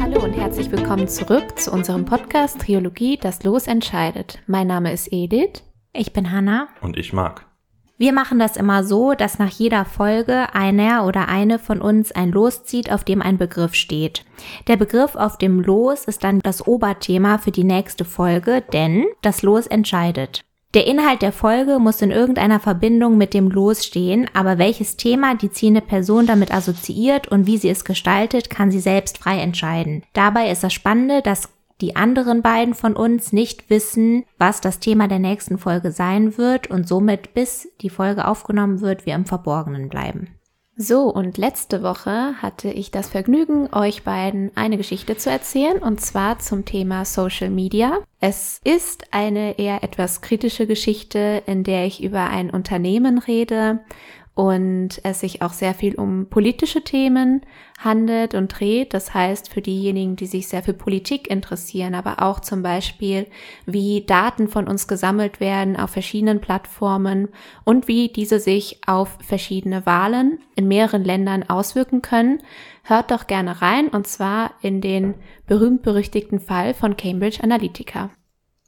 Hallo und herzlich willkommen zurück zu unserem Podcast Triologie Das Los entscheidet. Mein Name ist Edith. Ich bin Hanna. Und ich mag. Wir machen das immer so, dass nach jeder Folge einer oder eine von uns ein Los zieht, auf dem ein Begriff steht. Der Begriff auf dem Los ist dann das Oberthema für die nächste Folge, denn das Los entscheidet. Der Inhalt der Folge muss in irgendeiner Verbindung mit dem Los stehen, aber welches Thema die ziehende Person damit assoziiert und wie sie es gestaltet, kann sie selbst frei entscheiden. Dabei ist das Spannende, dass die anderen beiden von uns nicht wissen, was das Thema der nächsten Folge sein wird und somit bis die Folge aufgenommen wird, wir im Verborgenen bleiben. So, und letzte Woche hatte ich das Vergnügen, euch beiden eine Geschichte zu erzählen, und zwar zum Thema Social Media. Es ist eine eher etwas kritische Geschichte, in der ich über ein Unternehmen rede und es sich auch sehr viel um politische Themen handelt und dreht. Das heißt, für diejenigen, die sich sehr für Politik interessieren, aber auch zum Beispiel, wie Daten von uns gesammelt werden auf verschiedenen Plattformen und wie diese sich auf verschiedene Wahlen in mehreren Ländern auswirken können, hört doch gerne rein und zwar in den berühmt-berüchtigten Fall von Cambridge Analytica.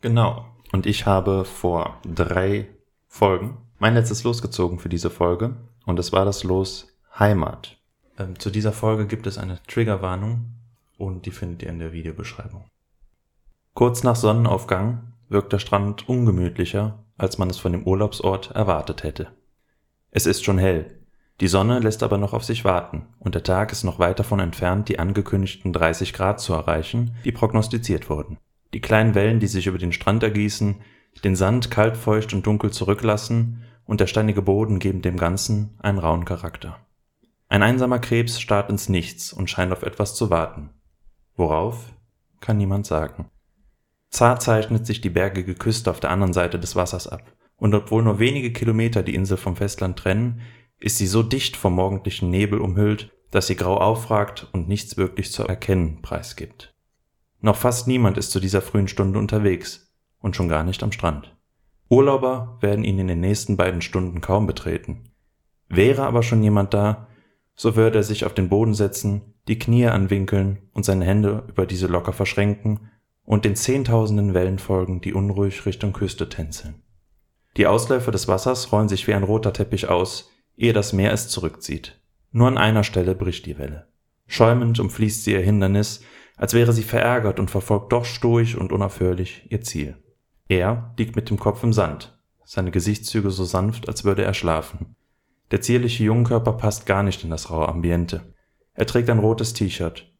Genau. Und ich habe vor drei Folgen mein letztes Los gezogen für diese Folge und es war das Los Heimat. Ähm, zu dieser Folge gibt es eine Triggerwarnung und die findet ihr in der Videobeschreibung. Kurz nach Sonnenaufgang wirkt der Strand ungemütlicher, als man es von dem Urlaubsort erwartet hätte. Es ist schon hell, die Sonne lässt aber noch auf sich warten und der Tag ist noch weit davon entfernt, die angekündigten 30 Grad zu erreichen, die prognostiziert wurden. Die kleinen Wellen, die sich über den Strand ergießen, den Sand kalt, feucht und dunkel zurücklassen und der steinige Boden geben dem Ganzen einen rauen Charakter. Ein einsamer Krebs starrt ins Nichts und scheint auf etwas zu warten. Worauf? Kann niemand sagen. Zart zeichnet sich die bergige Küste auf der anderen Seite des Wassers ab, und obwohl nur wenige Kilometer die Insel vom Festland trennen, ist sie so dicht vom morgendlichen Nebel umhüllt, dass sie grau aufragt und nichts wirklich zu erkennen preisgibt. Noch fast niemand ist zu dieser frühen Stunde unterwegs und schon gar nicht am Strand. Urlauber werden ihn in den nächsten beiden Stunden kaum betreten. Wäre aber schon jemand da, so würde er sich auf den Boden setzen, die Knie anwinkeln und seine Hände über diese locker verschränken und den zehntausenden Wellen folgen, die unruhig Richtung Küste tänzeln. Die Ausläufer des Wassers rollen sich wie ein roter Teppich aus, ehe das Meer es zurückzieht. Nur an einer Stelle bricht die Welle. Schäumend umfließt sie ihr Hindernis, als wäre sie verärgert und verfolgt doch stoisch und unaufhörlich ihr Ziel. Er liegt mit dem Kopf im Sand, seine Gesichtszüge so sanft, als würde er schlafen. Der zierliche Jungkörper passt gar nicht in das raue Ambiente. Er trägt ein rotes T-Shirt.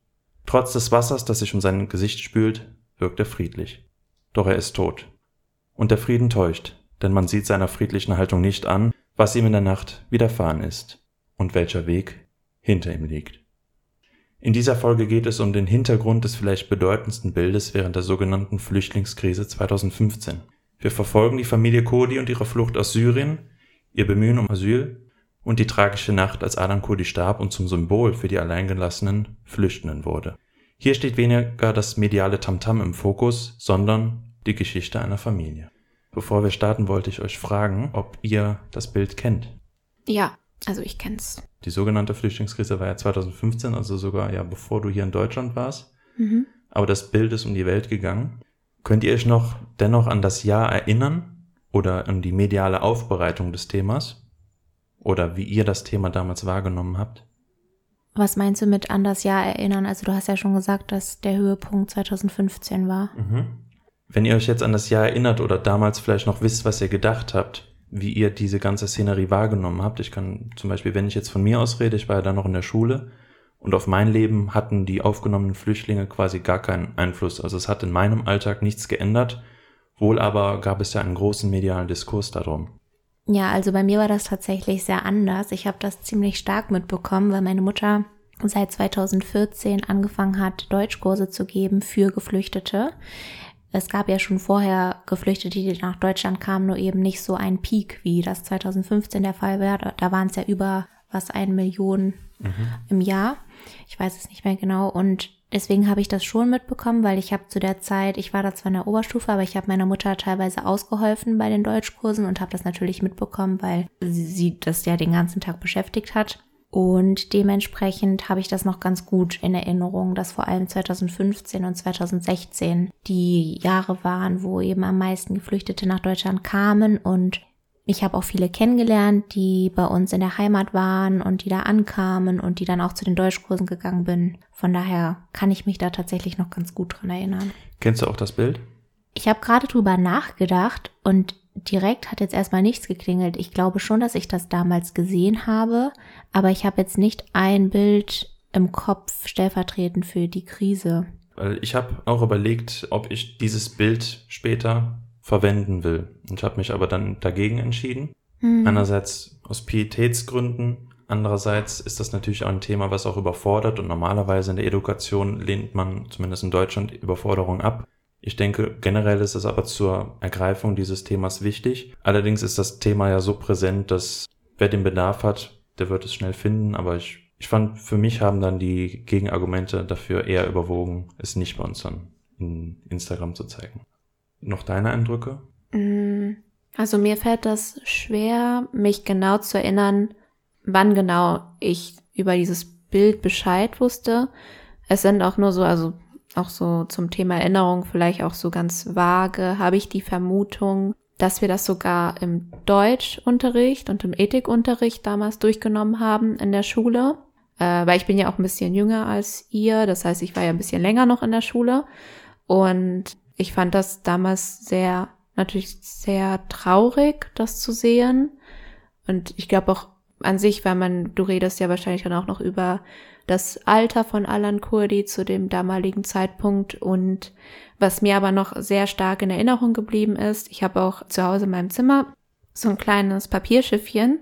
Trotz des Wassers, das sich um sein Gesicht spült, wirkt er friedlich. Doch er ist tot. Und der Frieden täuscht, denn man sieht seiner friedlichen Haltung nicht an, was ihm in der Nacht widerfahren ist und welcher Weg hinter ihm liegt. In dieser Folge geht es um den Hintergrund des vielleicht bedeutendsten Bildes während der sogenannten Flüchtlingskrise 2015. Wir verfolgen die Familie Kurdi und ihre Flucht aus Syrien, ihr Bemühen um Asyl und die tragische Nacht, als Alan Kurdi starb und zum Symbol für die alleingelassenen Flüchtenden wurde. Hier steht weniger das mediale Tamtam im Fokus, sondern die Geschichte einer Familie. Bevor wir starten, wollte ich euch fragen, ob ihr das Bild kennt. Ja, also ich kenn's. Die sogenannte Flüchtlingskrise war ja 2015, also sogar ja bevor du hier in Deutschland warst. Mhm. Aber das Bild ist um die Welt gegangen. Könnt ihr euch noch dennoch an das Jahr erinnern oder an die mediale Aufbereitung des Themas? Oder wie ihr das Thema damals wahrgenommen habt? Was meinst du mit an das Jahr erinnern? Also du hast ja schon gesagt, dass der Höhepunkt 2015 war. Mhm. Wenn ihr euch jetzt an das Jahr erinnert oder damals vielleicht noch wisst, was ihr gedacht habt, wie ihr diese ganze Szenerie wahrgenommen habt. Ich kann zum Beispiel, wenn ich jetzt von mir aus rede, ich war ja da noch in der Schule und auf mein Leben hatten die aufgenommenen Flüchtlinge quasi gar keinen Einfluss. Also es hat in meinem Alltag nichts geändert. Wohl aber gab es ja einen großen medialen Diskurs darum. Ja, also bei mir war das tatsächlich sehr anders. Ich habe das ziemlich stark mitbekommen, weil meine Mutter seit 2014 angefangen hat, Deutschkurse zu geben für Geflüchtete. Es gab ja schon vorher Geflüchtete, die nach Deutschland kamen, nur eben nicht so ein Peak, wie das 2015 der Fall war. Da waren es ja über was, eine Million mhm. im Jahr. Ich weiß es nicht mehr genau. Und Deswegen habe ich das schon mitbekommen, weil ich habe zu der Zeit, ich war da zwar in der Oberstufe, aber ich habe meiner Mutter teilweise ausgeholfen bei den Deutschkursen und habe das natürlich mitbekommen, weil sie das ja den ganzen Tag beschäftigt hat. Und dementsprechend habe ich das noch ganz gut in Erinnerung, dass vor allem 2015 und 2016 die Jahre waren, wo eben am meisten Geflüchtete nach Deutschland kamen und ich habe auch viele kennengelernt, die bei uns in der Heimat waren und die da ankamen und die dann auch zu den Deutschkursen gegangen bin. Von daher kann ich mich da tatsächlich noch ganz gut dran erinnern. Kennst du auch das Bild? Ich habe gerade drüber nachgedacht und direkt hat jetzt erstmal nichts geklingelt. Ich glaube schon, dass ich das damals gesehen habe, aber ich habe jetzt nicht ein Bild im Kopf stellvertretend für die Krise. Weil ich habe auch überlegt, ob ich dieses Bild später verwenden will. Und habe mich aber dann dagegen entschieden. Mhm. Einerseits aus Pietätsgründen, andererseits ist das natürlich auch ein Thema, was auch überfordert und normalerweise in der Education lehnt man zumindest in Deutschland Überforderung ab. Ich denke, generell ist es aber zur Ergreifung dieses Themas wichtig. Allerdings ist das Thema ja so präsent, dass wer den Bedarf hat, der wird es schnell finden. Aber ich, ich fand, für mich haben dann die Gegenargumente dafür eher überwogen, es nicht bei uns dann in Instagram zu zeigen noch deine Eindrücke? Mm, also mir fällt das schwer, mich genau zu erinnern, wann genau ich über dieses Bild Bescheid wusste. Es sind auch nur so, also auch so zum Thema Erinnerung vielleicht auch so ganz vage, habe ich die Vermutung, dass wir das sogar im Deutschunterricht und im Ethikunterricht damals durchgenommen haben in der Schule. Äh, weil ich bin ja auch ein bisschen jünger als ihr, das heißt, ich war ja ein bisschen länger noch in der Schule. Und ich fand das damals sehr, natürlich sehr traurig, das zu sehen. Und ich glaube auch an sich, weil man, du redest ja wahrscheinlich dann auch noch über das Alter von Alan Kurdi zu dem damaligen Zeitpunkt und was mir aber noch sehr stark in Erinnerung geblieben ist, ich habe auch zu Hause in meinem Zimmer so ein kleines Papierschiffchen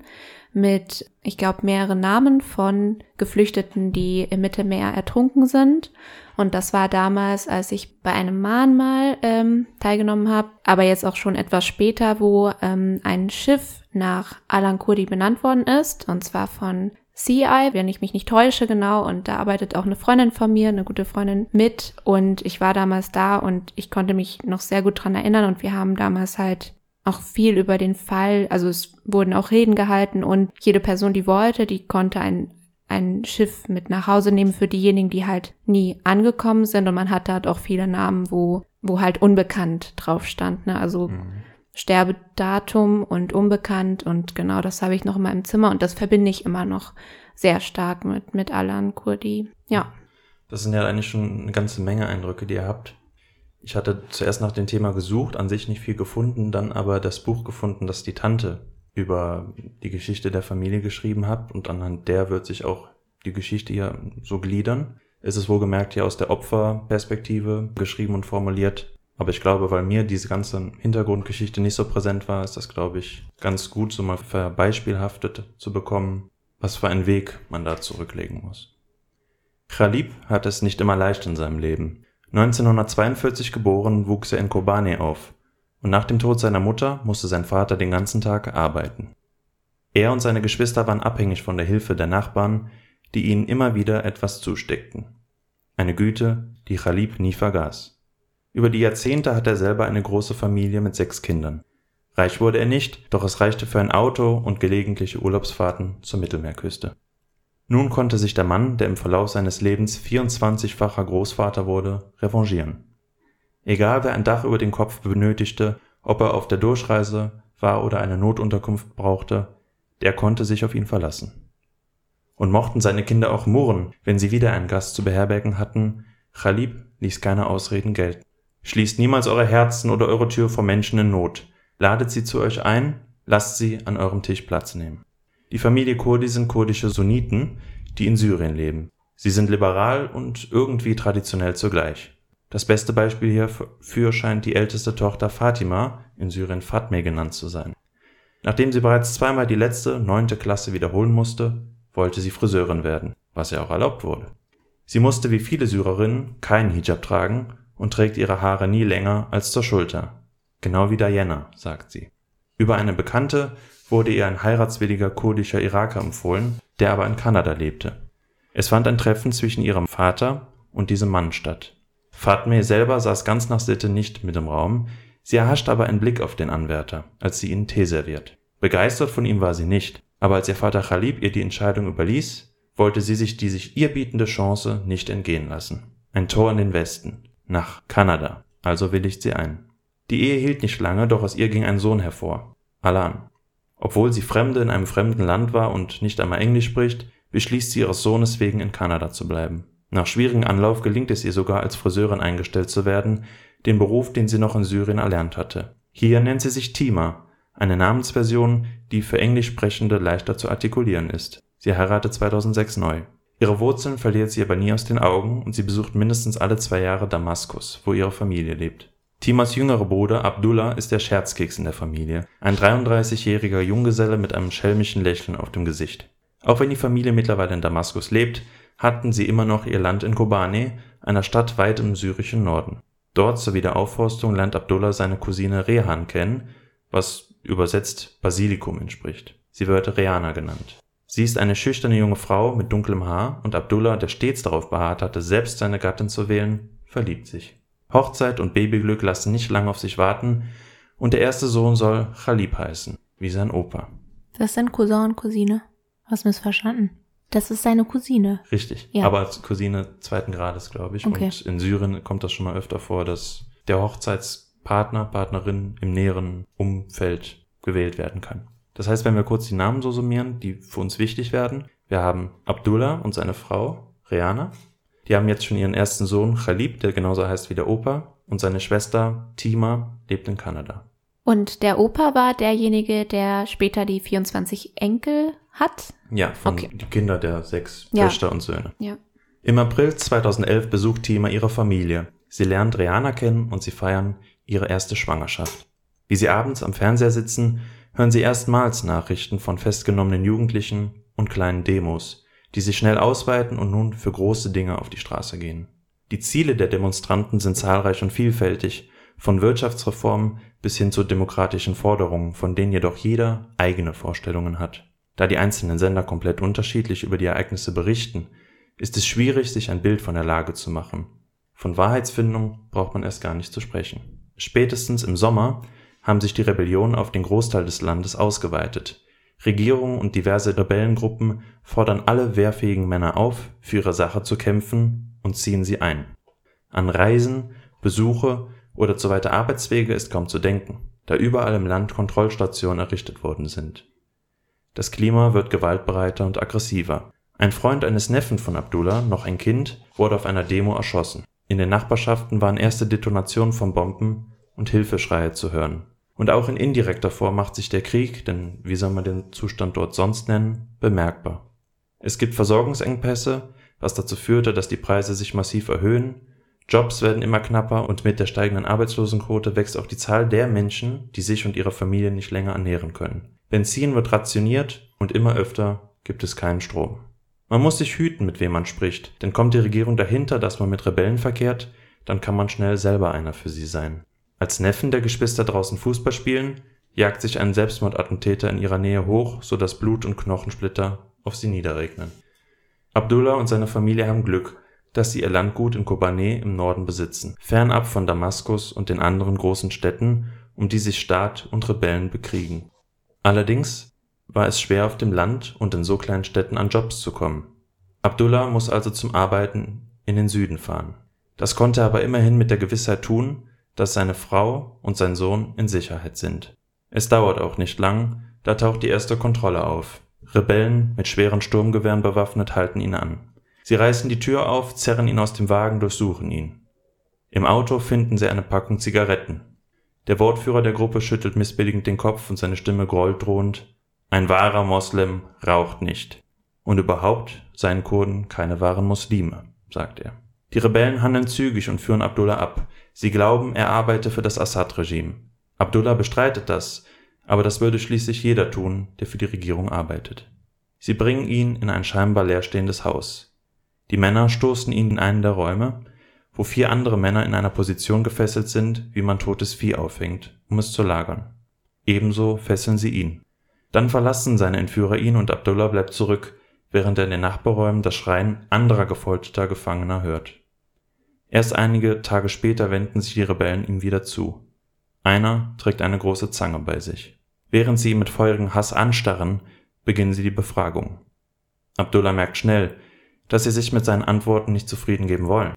mit, ich glaube, mehreren Namen von Geflüchteten, die im Mittelmeer ertrunken sind. Und das war damals, als ich bei einem Mahnmal ähm, teilgenommen habe, aber jetzt auch schon etwas später, wo ähm, ein Schiff nach Alan Kurdi benannt worden ist, und zwar von CI, wenn ich mich nicht täusche, genau. Und da arbeitet auch eine Freundin von mir, eine gute Freundin mit. Und ich war damals da und ich konnte mich noch sehr gut dran erinnern. Und wir haben damals halt auch viel über den Fall, also es wurden auch Reden gehalten und jede Person, die wollte, die konnte ein, ein Schiff mit nach Hause nehmen für diejenigen, die halt nie angekommen sind. Und man hatte halt auch viele Namen, wo, wo halt unbekannt drauf stand. Ne? Also mhm. Sterbedatum und unbekannt. Und genau das habe ich noch in meinem Zimmer. Und das verbinde ich immer noch sehr stark mit, mit Alan Kurdi. Ja. Das sind ja eigentlich schon eine ganze Menge Eindrücke, die ihr habt. Ich hatte zuerst nach dem Thema gesucht, an sich nicht viel gefunden, dann aber das Buch gefunden, das die Tante über die Geschichte der Familie geschrieben hat und anhand der wird sich auch die Geschichte hier so gliedern. Es ist wohlgemerkt hier aus der Opferperspektive geschrieben und formuliert. Aber ich glaube, weil mir diese ganze Hintergrundgeschichte nicht so präsent war, ist das, glaube ich, ganz gut, so mal verbeispielhaftet zu bekommen, was für einen Weg man da zurücklegen muss. Khalib hat es nicht immer leicht in seinem Leben. 1942 geboren, wuchs er in Kobane auf und nach dem Tod seiner Mutter musste sein Vater den ganzen Tag arbeiten. Er und seine Geschwister waren abhängig von der Hilfe der Nachbarn, die ihnen immer wieder etwas zusteckten. Eine Güte, die Khalib nie vergaß. Über die Jahrzehnte hat er selber eine große Familie mit sechs Kindern. Reich wurde er nicht, doch es reichte für ein Auto und gelegentliche Urlaubsfahrten zur Mittelmeerküste. Nun konnte sich der Mann, der im Verlauf seines Lebens 24-facher Großvater wurde, revanchieren. Egal wer ein Dach über den Kopf benötigte, ob er auf der Durchreise war oder eine Notunterkunft brauchte, der konnte sich auf ihn verlassen. Und mochten seine Kinder auch murren, wenn sie wieder einen Gast zu beherbergen hatten, Chalib ließ keine Ausreden gelten. Schließt niemals eure Herzen oder eure Tür vor Menschen in Not. Ladet sie zu euch ein, lasst sie an eurem Tisch Platz nehmen. Die Familie Kurdi sind kurdische Sunniten, die in Syrien leben. Sie sind liberal und irgendwie traditionell zugleich. Das beste Beispiel hierfür scheint die älteste Tochter Fatima, in Syrien Fatme genannt zu sein. Nachdem sie bereits zweimal die letzte, neunte Klasse wiederholen musste, wollte sie Friseurin werden, was ihr auch erlaubt wurde. Sie musste wie viele Syrerinnen keinen Hijab tragen und trägt ihre Haare nie länger als zur Schulter. Genau wie Diana, sagt sie. Über eine Bekannte wurde ihr ein heiratswilliger kurdischer Iraker empfohlen, der aber in Kanada lebte. Es fand ein Treffen zwischen ihrem Vater und diesem Mann statt. Fatme selber saß ganz nach Sitte nicht mit im Raum, sie erhascht aber einen Blick auf den Anwärter, als sie ihnen Tee serviert. Begeistert von ihm war sie nicht, aber als ihr Vater Khalib ihr die Entscheidung überließ, wollte sie sich die sich ihr bietende Chance nicht entgehen lassen. Ein Tor in den Westen, nach Kanada, also willigt sie ein. Die Ehe hielt nicht lange, doch aus ihr ging ein Sohn hervor, Alan. Obwohl sie Fremde in einem fremden Land war und nicht einmal Englisch spricht, beschließt sie ihres Sohnes wegen in Kanada zu bleiben. Nach schwierigem Anlauf gelingt es ihr sogar als Friseurin eingestellt zu werden, den Beruf, den sie noch in Syrien erlernt hatte. Hier nennt sie sich Tima, eine Namensversion, die für Englischsprechende leichter zu artikulieren ist. Sie heiratet 2006 neu. Ihre Wurzeln verliert sie aber nie aus den Augen und sie besucht mindestens alle zwei Jahre Damaskus, wo ihre Familie lebt. Timas jüngerer Bruder Abdullah ist der Scherzkeks in der Familie, ein 33-jähriger Junggeselle mit einem schelmischen Lächeln auf dem Gesicht. Auch wenn die Familie mittlerweile in Damaskus lebt, hatten sie immer noch ihr Land in Kobane, einer Stadt weit im syrischen Norden. Dort sowie der Aufforstung lernt Abdullah seine Cousine Rehan kennen, was übersetzt Basilikum entspricht. Sie wird Reana genannt. Sie ist eine schüchterne junge Frau mit dunklem Haar und Abdullah, der stets darauf beharrt hatte, selbst seine Gattin zu wählen, verliebt sich. Hochzeit und Babyglück lassen nicht lange auf sich warten und der erste Sohn soll Khalib heißen, wie sein Opa. Das sind Cousin und Cousine. Hast missverstanden. Das ist seine Cousine. Richtig. Ja. Aber als Cousine zweiten Grades, glaube ich. Okay. Und in Syrien kommt das schon mal öfter vor, dass der Hochzeitspartner, Partnerin im näheren Umfeld gewählt werden kann. Das heißt, wenn wir kurz die Namen so summieren, die für uns wichtig werden. Wir haben Abdullah und seine Frau, Reana. Die haben jetzt schon ihren ersten Sohn, Khalib, der genauso heißt wie der Opa. Und seine Schwester, Tima, lebt in Kanada. Und der Opa war derjenige, der später die 24 Enkel hat. Ja, von Okay. die Kinder der sechs Ja. Töchter und Söhne. Ja. Im April 2011 besucht Tima ihre Familie. Sie lernt Reana kennen und sie feiern ihre erste Schwangerschaft. Wie sie abends am Fernseher sitzen, hören sie erstmals Nachrichten von festgenommenen Jugendlichen und kleinen Demos, die sich schnell ausweiten und nun für große Dinge auf die Straße gehen. Die Ziele der Demonstranten sind zahlreich und vielfältig, von Wirtschaftsreformen bis hin zu demokratischen Forderungen, von denen jedoch jeder eigene Vorstellungen hat. Da die einzelnen Sender komplett unterschiedlich über die Ereignisse berichten, ist es schwierig, sich ein Bild von der Lage zu machen. Von Wahrheitsfindung braucht man erst gar nicht zu sprechen. Spätestens im Sommer haben sich die Rebellionen auf den Großteil des Landes ausgeweitet. Regierungen und diverse Rebellengruppen fordern alle wehrfähigen Männer auf, für ihre Sache zu kämpfen und ziehen sie ein. An Reisen, Besuche oder zu weite Arbeitswege ist kaum zu denken, da überall im Land Kontrollstationen errichtet worden sind. Das Klima wird gewaltbereiter und aggressiver. Ein Freund eines Neffen von Abdullah, noch ein Kind, wurde auf einer Demo erschossen. In den Nachbarschaften waren erste Detonationen von Bomben und Hilfeschreie zu hören. Und auch in indirekter Form macht sich der Krieg, denn wie soll man den Zustand dort sonst nennen, bemerkbar. Es gibt Versorgungsengpässe, was dazu führte, dass die Preise sich massiv erhöhen, Jobs werden immer knapper und mit der steigenden Arbeitslosenquote wächst auch die Zahl der Menschen, die sich und ihre Familien nicht länger ernähren können. Benzin wird rationiert und immer öfter gibt es keinen Strom. Man muss sich hüten, mit wem man spricht, denn kommt die Regierung dahinter, dass man mit Rebellen verkehrt, dann kann man schnell selber einer für sie sein. Als Neffen der Geschwister draußen Fußball spielen, jagt sich ein Selbstmordattentäter in ihrer Nähe hoch, so dass Blut und Knochensplitter auf sie niederregnen. Abdullah und seine Familie haben Glück, dass sie ihr Landgut in Kobane im Norden besitzen, fernab von Damaskus und den anderen großen Städten, um die sich Staat und Rebellen bekriegen. Allerdings war es schwer auf dem Land und in so kleinen Städten an Jobs zu kommen. Abdullah muss also zum Arbeiten in den Süden fahren. Das konnte er aber immerhin mit der Gewissheit tun, dass seine Frau und sein Sohn in Sicherheit sind. Es dauert auch nicht lang, da taucht die erste Kontrolle auf. Rebellen mit schweren Sturmgewehren bewaffnet halten ihn an. Sie reißen die Tür auf, zerren ihn aus dem Wagen, durchsuchen ihn. Im Auto finden sie eine Packung Zigaretten. Der Wortführer der Gruppe schüttelt missbilligend den Kopf und seine Stimme grollt drohend. Ein wahrer Moslem raucht nicht. Und überhaupt seien Kurden keine wahren Muslime, sagt er. Die Rebellen handeln zügig und führen Abdullah ab. Sie glauben, er arbeite für das Assad-Regime. Abdullah bestreitet das, aber das würde schließlich jeder tun, der für die Regierung arbeitet. Sie bringen ihn in ein scheinbar leerstehendes Haus. Die Männer stoßen ihn in einen der Räume, wo vier andere Männer in einer Position gefesselt sind, wie man totes Vieh aufhängt, um es zu lagern. Ebenso fesseln sie ihn. Dann verlassen seine Entführer ihn und Abdullah bleibt zurück, während er in den Nachbarräumen das Schreien anderer gefolterter Gefangener hört. Erst einige Tage später wenden sich die Rebellen ihm wieder zu. Einer trägt eine große Zange bei sich. Während sie ihn mit feurigem Hass anstarren, beginnen sie die Befragung. Abdullah merkt schnell, dass sie sich mit seinen Antworten nicht zufrieden geben wollen.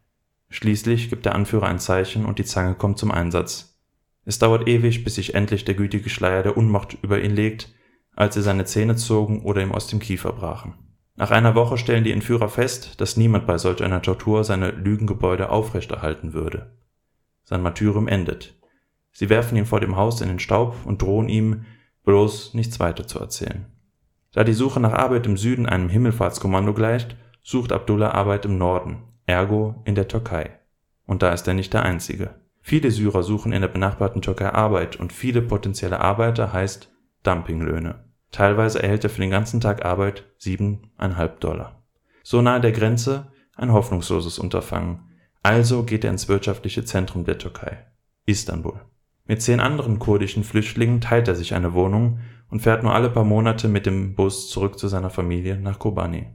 Schließlich gibt der Anführer ein Zeichen und die Zange kommt zum Einsatz. Es dauert ewig, bis sich endlich der gütige Schleier der Unmacht über ihn legt, als sie seine Zähne zogen oder ihm aus dem Kiefer brachen. Nach einer Woche stellen die Entführer fest, dass niemand bei solch einer Tortur seine Lügengebäude aufrechterhalten würde. Sein Martyrium endet. Sie werfen ihn vor dem Haus in den Staub und drohen ihm, bloß nichts weiter zu erzählen. Da die Suche nach Arbeit im Süden einem Himmelfahrtskommando gleicht, sucht Abdullah Arbeit im Norden, ergo in der Türkei. Und da ist er nicht der Einzige. Viele Syrer suchen in der benachbarten Türkei Arbeit und viele potenzielle Arbeiter heißt Dumpinglöhne. Teilweise erhält er für den ganzen Tag Arbeit siebeneinhalb Dollar. So nahe der Grenze ein hoffnungsloses Unterfangen. Also geht er ins wirtschaftliche Zentrum der Türkei, Istanbul. Mit zehn anderen kurdischen Flüchtlingen teilt er sich eine Wohnung und fährt nur alle paar Monate mit dem Bus zurück zu seiner Familie nach Kobani.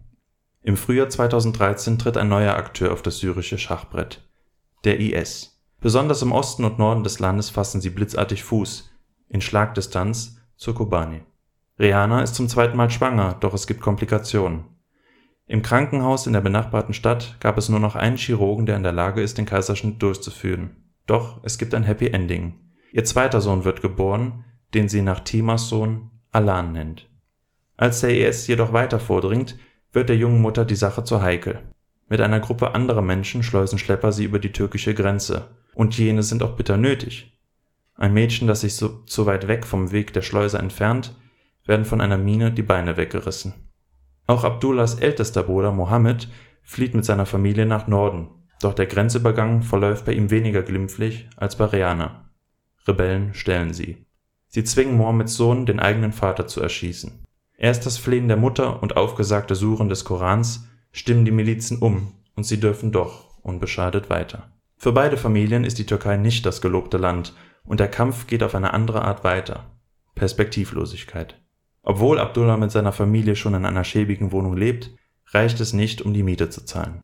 Im Frühjahr 2013 tritt ein neuer Akteur auf das syrische Schachbrett, der IS. Besonders im Osten und Norden des Landes fassen sie blitzartig Fuß, in Schlagdistanz zur Kobani. Rihanna ist zum zweiten Mal schwanger, doch es gibt Komplikationen. Im Krankenhaus in der benachbarten Stadt gab es nur noch einen Chirurgen, der in der Lage ist, den Kaiserschnitt durchzuführen. Doch es gibt ein Happy Ending. Ihr zweiter Sohn wird geboren, den sie nach Timas Sohn Alan nennt. Als der IS jedoch weiter vordringt, wird der jungen Mutter die Sache zu heikel. Mit einer Gruppe anderer Menschen schleusen Schlepper sie über die türkische Grenze. Und jene sind auch bitter nötig. Ein Mädchen, das sich so, so weit weg vom Weg der Schleuse entfernt, werden von einer Mine die Beine weggerissen. Auch Abdullahs ältester Bruder Mohammed flieht mit seiner Familie nach Norden, doch der Grenzübergang verläuft bei ihm weniger glimpflich als bei Rihanna. Rebellen stellen sie. Sie zwingen Mohammeds Sohn, den eigenen Vater zu erschießen. Erst das Flehen der Mutter und aufgesagte Suren des Korans stimmen die Milizen um und sie dürfen doch unbeschadet weiter. Für beide Familien ist die Türkei nicht das gelobte Land und der Kampf geht auf eine andere Art weiter. Perspektivlosigkeit. Obwohl Abdullah mit seiner Familie schon in einer schäbigen Wohnung lebt, reicht es nicht, um die Miete zu zahlen.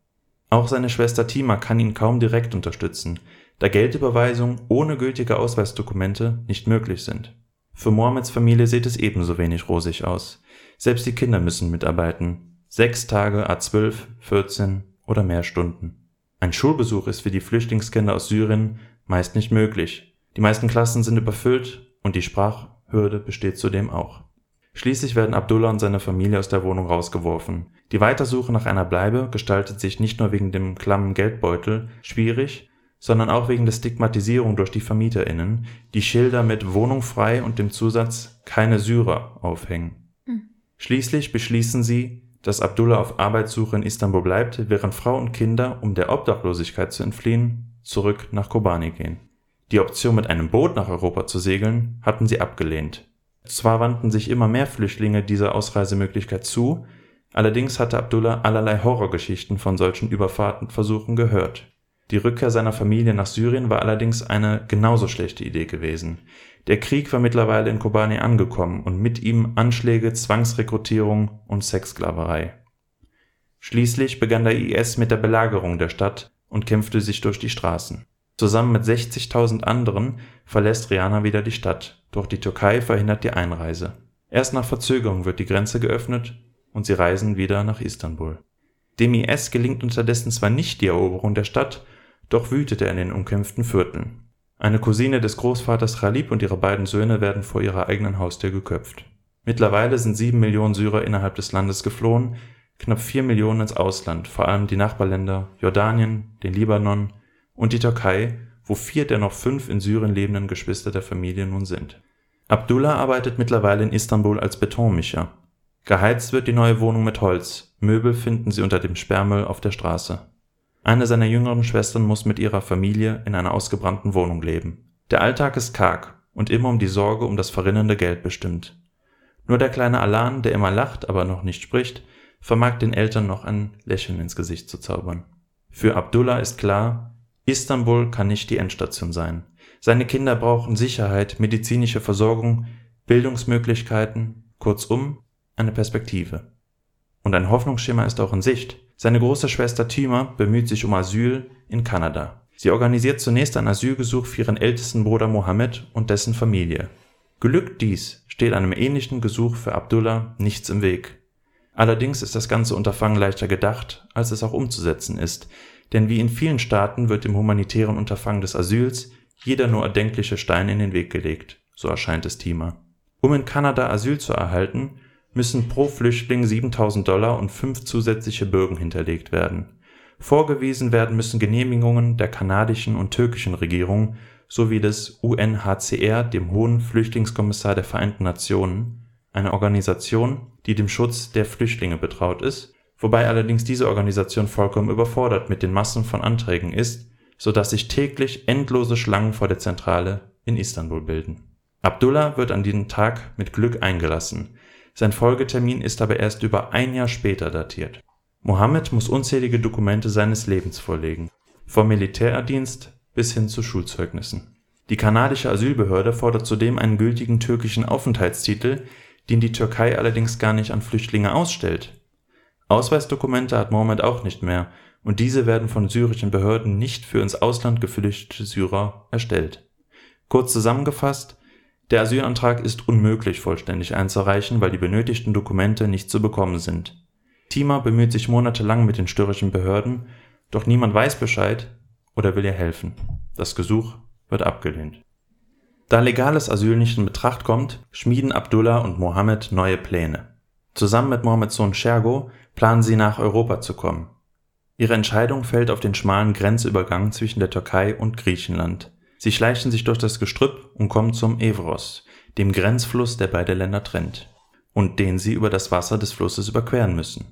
Auch seine Schwester Tima kann ihn kaum direkt unterstützen, da Geldüberweisungen ohne gültige Ausweisdokumente nicht möglich sind. Für Mohammeds Familie sieht es ebenso wenig rosig aus. Selbst die Kinder müssen mitarbeiten. Sechs Tage a 12, 14 oder mehr Stunden. Ein Schulbesuch ist für die Flüchtlingskinder aus Syrien meist nicht möglich. Die meisten Klassen sind überfüllt und die Sprachhürde besteht zudem auch. Schließlich werden Abdullah und seine Familie aus der Wohnung rausgeworfen. Die Weitersuche nach einer Bleibe gestaltet sich nicht nur wegen dem klammen Geldbeutel schwierig, sondern auch wegen der Stigmatisierung durch die VermieterInnen, die Schilder mit Wohnung frei und dem Zusatz keine Syrer aufhängen. Hm. Schließlich beschließen sie, dass Abdullah auf Arbeitssuche in Istanbul bleibt, während Frau und Kinder, um der Obdachlosigkeit zu entfliehen, zurück nach Kobani gehen. Die Option, mit einem Boot nach Europa zu segeln, hatten sie abgelehnt. Zwar wandten sich immer mehr Flüchtlinge dieser Ausreisemöglichkeit zu, allerdings hatte Abdullah allerlei Horrorgeschichten von solchen Überfahrtenversuchen gehört. Die Rückkehr seiner Familie nach Syrien war allerdings eine genauso schlechte Idee gewesen. Der Krieg war mittlerweile in Kobani angekommen und mit ihm Anschläge, Zwangsrekrutierung und Sexsklaverei. Schließlich begann der IS mit der Belagerung der Stadt und kämpfte sich durch die Straßen. Zusammen mit 60.000 anderen verlässt Rihanna wieder die Stadt, doch die Türkei verhindert die Einreise. Erst nach Verzögerung wird die Grenze geöffnet und sie reisen wieder nach Istanbul. Dem IS gelingt unterdessen zwar nicht die Eroberung der Stadt, doch wütet er in den umkämpften Vierteln. Eine Cousine des Großvaters Khalib und ihre beiden Söhne werden vor ihrer eigenen Haustür geköpft. Mittlerweile sind sieben Millionen Syrer innerhalb des Landes geflohen, knapp vier Millionen ins Ausland, vor allem die Nachbarländer Jordanien, den Libanon, und die Türkei, wo vier der noch fünf in Syrien lebenden Geschwister der Familie nun sind. Abdullah arbeitet mittlerweile in Istanbul als Betonmischer. Geheizt wird die neue Wohnung mit Holz, Möbel finden sie unter dem Sperrmüll auf der Straße. Eine seiner jüngeren Schwestern muss mit ihrer Familie in einer ausgebrannten Wohnung leben. Der Alltag ist karg und immer um die Sorge um das verrinnende Geld bestimmt. Nur der kleine Alan, der immer lacht, aber noch nicht spricht, vermag den Eltern noch ein Lächeln ins Gesicht zu zaubern. Für Abdullah ist klar, Istanbul kann nicht die Endstation sein. Seine Kinder brauchen Sicherheit, medizinische Versorgung, Bildungsmöglichkeiten, kurzum eine Perspektive. Und ein Hoffnungsschimmer ist auch in Sicht. Seine große Schwester Tima bemüht sich um Asyl in Kanada. Sie organisiert zunächst ein Asylgesuch für ihren ältesten Bruder Mohammed und dessen Familie. Glückt dies, steht einem ähnlichen Gesuch für Abdullah nichts im Weg. Allerdings ist das ganze Unterfangen leichter gedacht, als es auch umzusetzen ist, denn wie in vielen Staaten wird im humanitären Unterfangen des Asyls jeder nur erdenkliche Stein in den Weg gelegt, so erscheint es Thima. Um in Kanada Asyl zu erhalten, müssen pro Flüchtling 7000 Dollar und fünf zusätzliche Bürgen hinterlegt werden. Vorgewiesen werden müssen Genehmigungen der kanadischen und türkischen Regierung sowie des UNHCR, dem Hohen Flüchtlingskommissar der Vereinten Nationen, eine Organisation, die dem Schutz der Flüchtlinge betraut ist, wobei allerdings diese Organisation vollkommen überfordert mit den Massen von Anträgen ist, so dass sich täglich endlose Schlangen vor der Zentrale in Istanbul bilden. Abdullah wird an diesem Tag mit Glück eingelassen, sein Folgetermin ist aber erst über ein Jahr später datiert. Mohammed muss unzählige Dokumente seines Lebens vorlegen, vom Militärdienst bis hin zu Schulzeugnissen. Die kanadische Asylbehörde fordert zudem einen gültigen türkischen Aufenthaltstitel, den die Türkei allerdings gar nicht an Flüchtlinge ausstellt. Ausweisdokumente hat Mohammed auch nicht mehr und diese werden von syrischen Behörden nicht für ins Ausland geflüchtete Syrer erstellt. Kurz zusammengefasst, der Asylantrag ist unmöglich vollständig einzureichen, weil die benötigten Dokumente nicht zu bekommen sind. Tima bemüht sich monatelang mit den störrischen Behörden, doch niemand weiß Bescheid oder will ihr helfen. Das Gesuch wird abgelehnt. Da legales Asyl nicht in Betracht kommt, schmieden Abdullah und Mohammed neue Pläne. Zusammen mit Mohammeds Sohn Shergo planen sie nach Europa zu kommen. Ihre Entscheidung fällt auf den schmalen Grenzübergang zwischen der Türkei und Griechenland. Sie schleichen sich durch das Gestrüpp und kommen zum Evros, dem Grenzfluss, der beide Länder trennt, und den sie über das Wasser des Flusses überqueren müssen.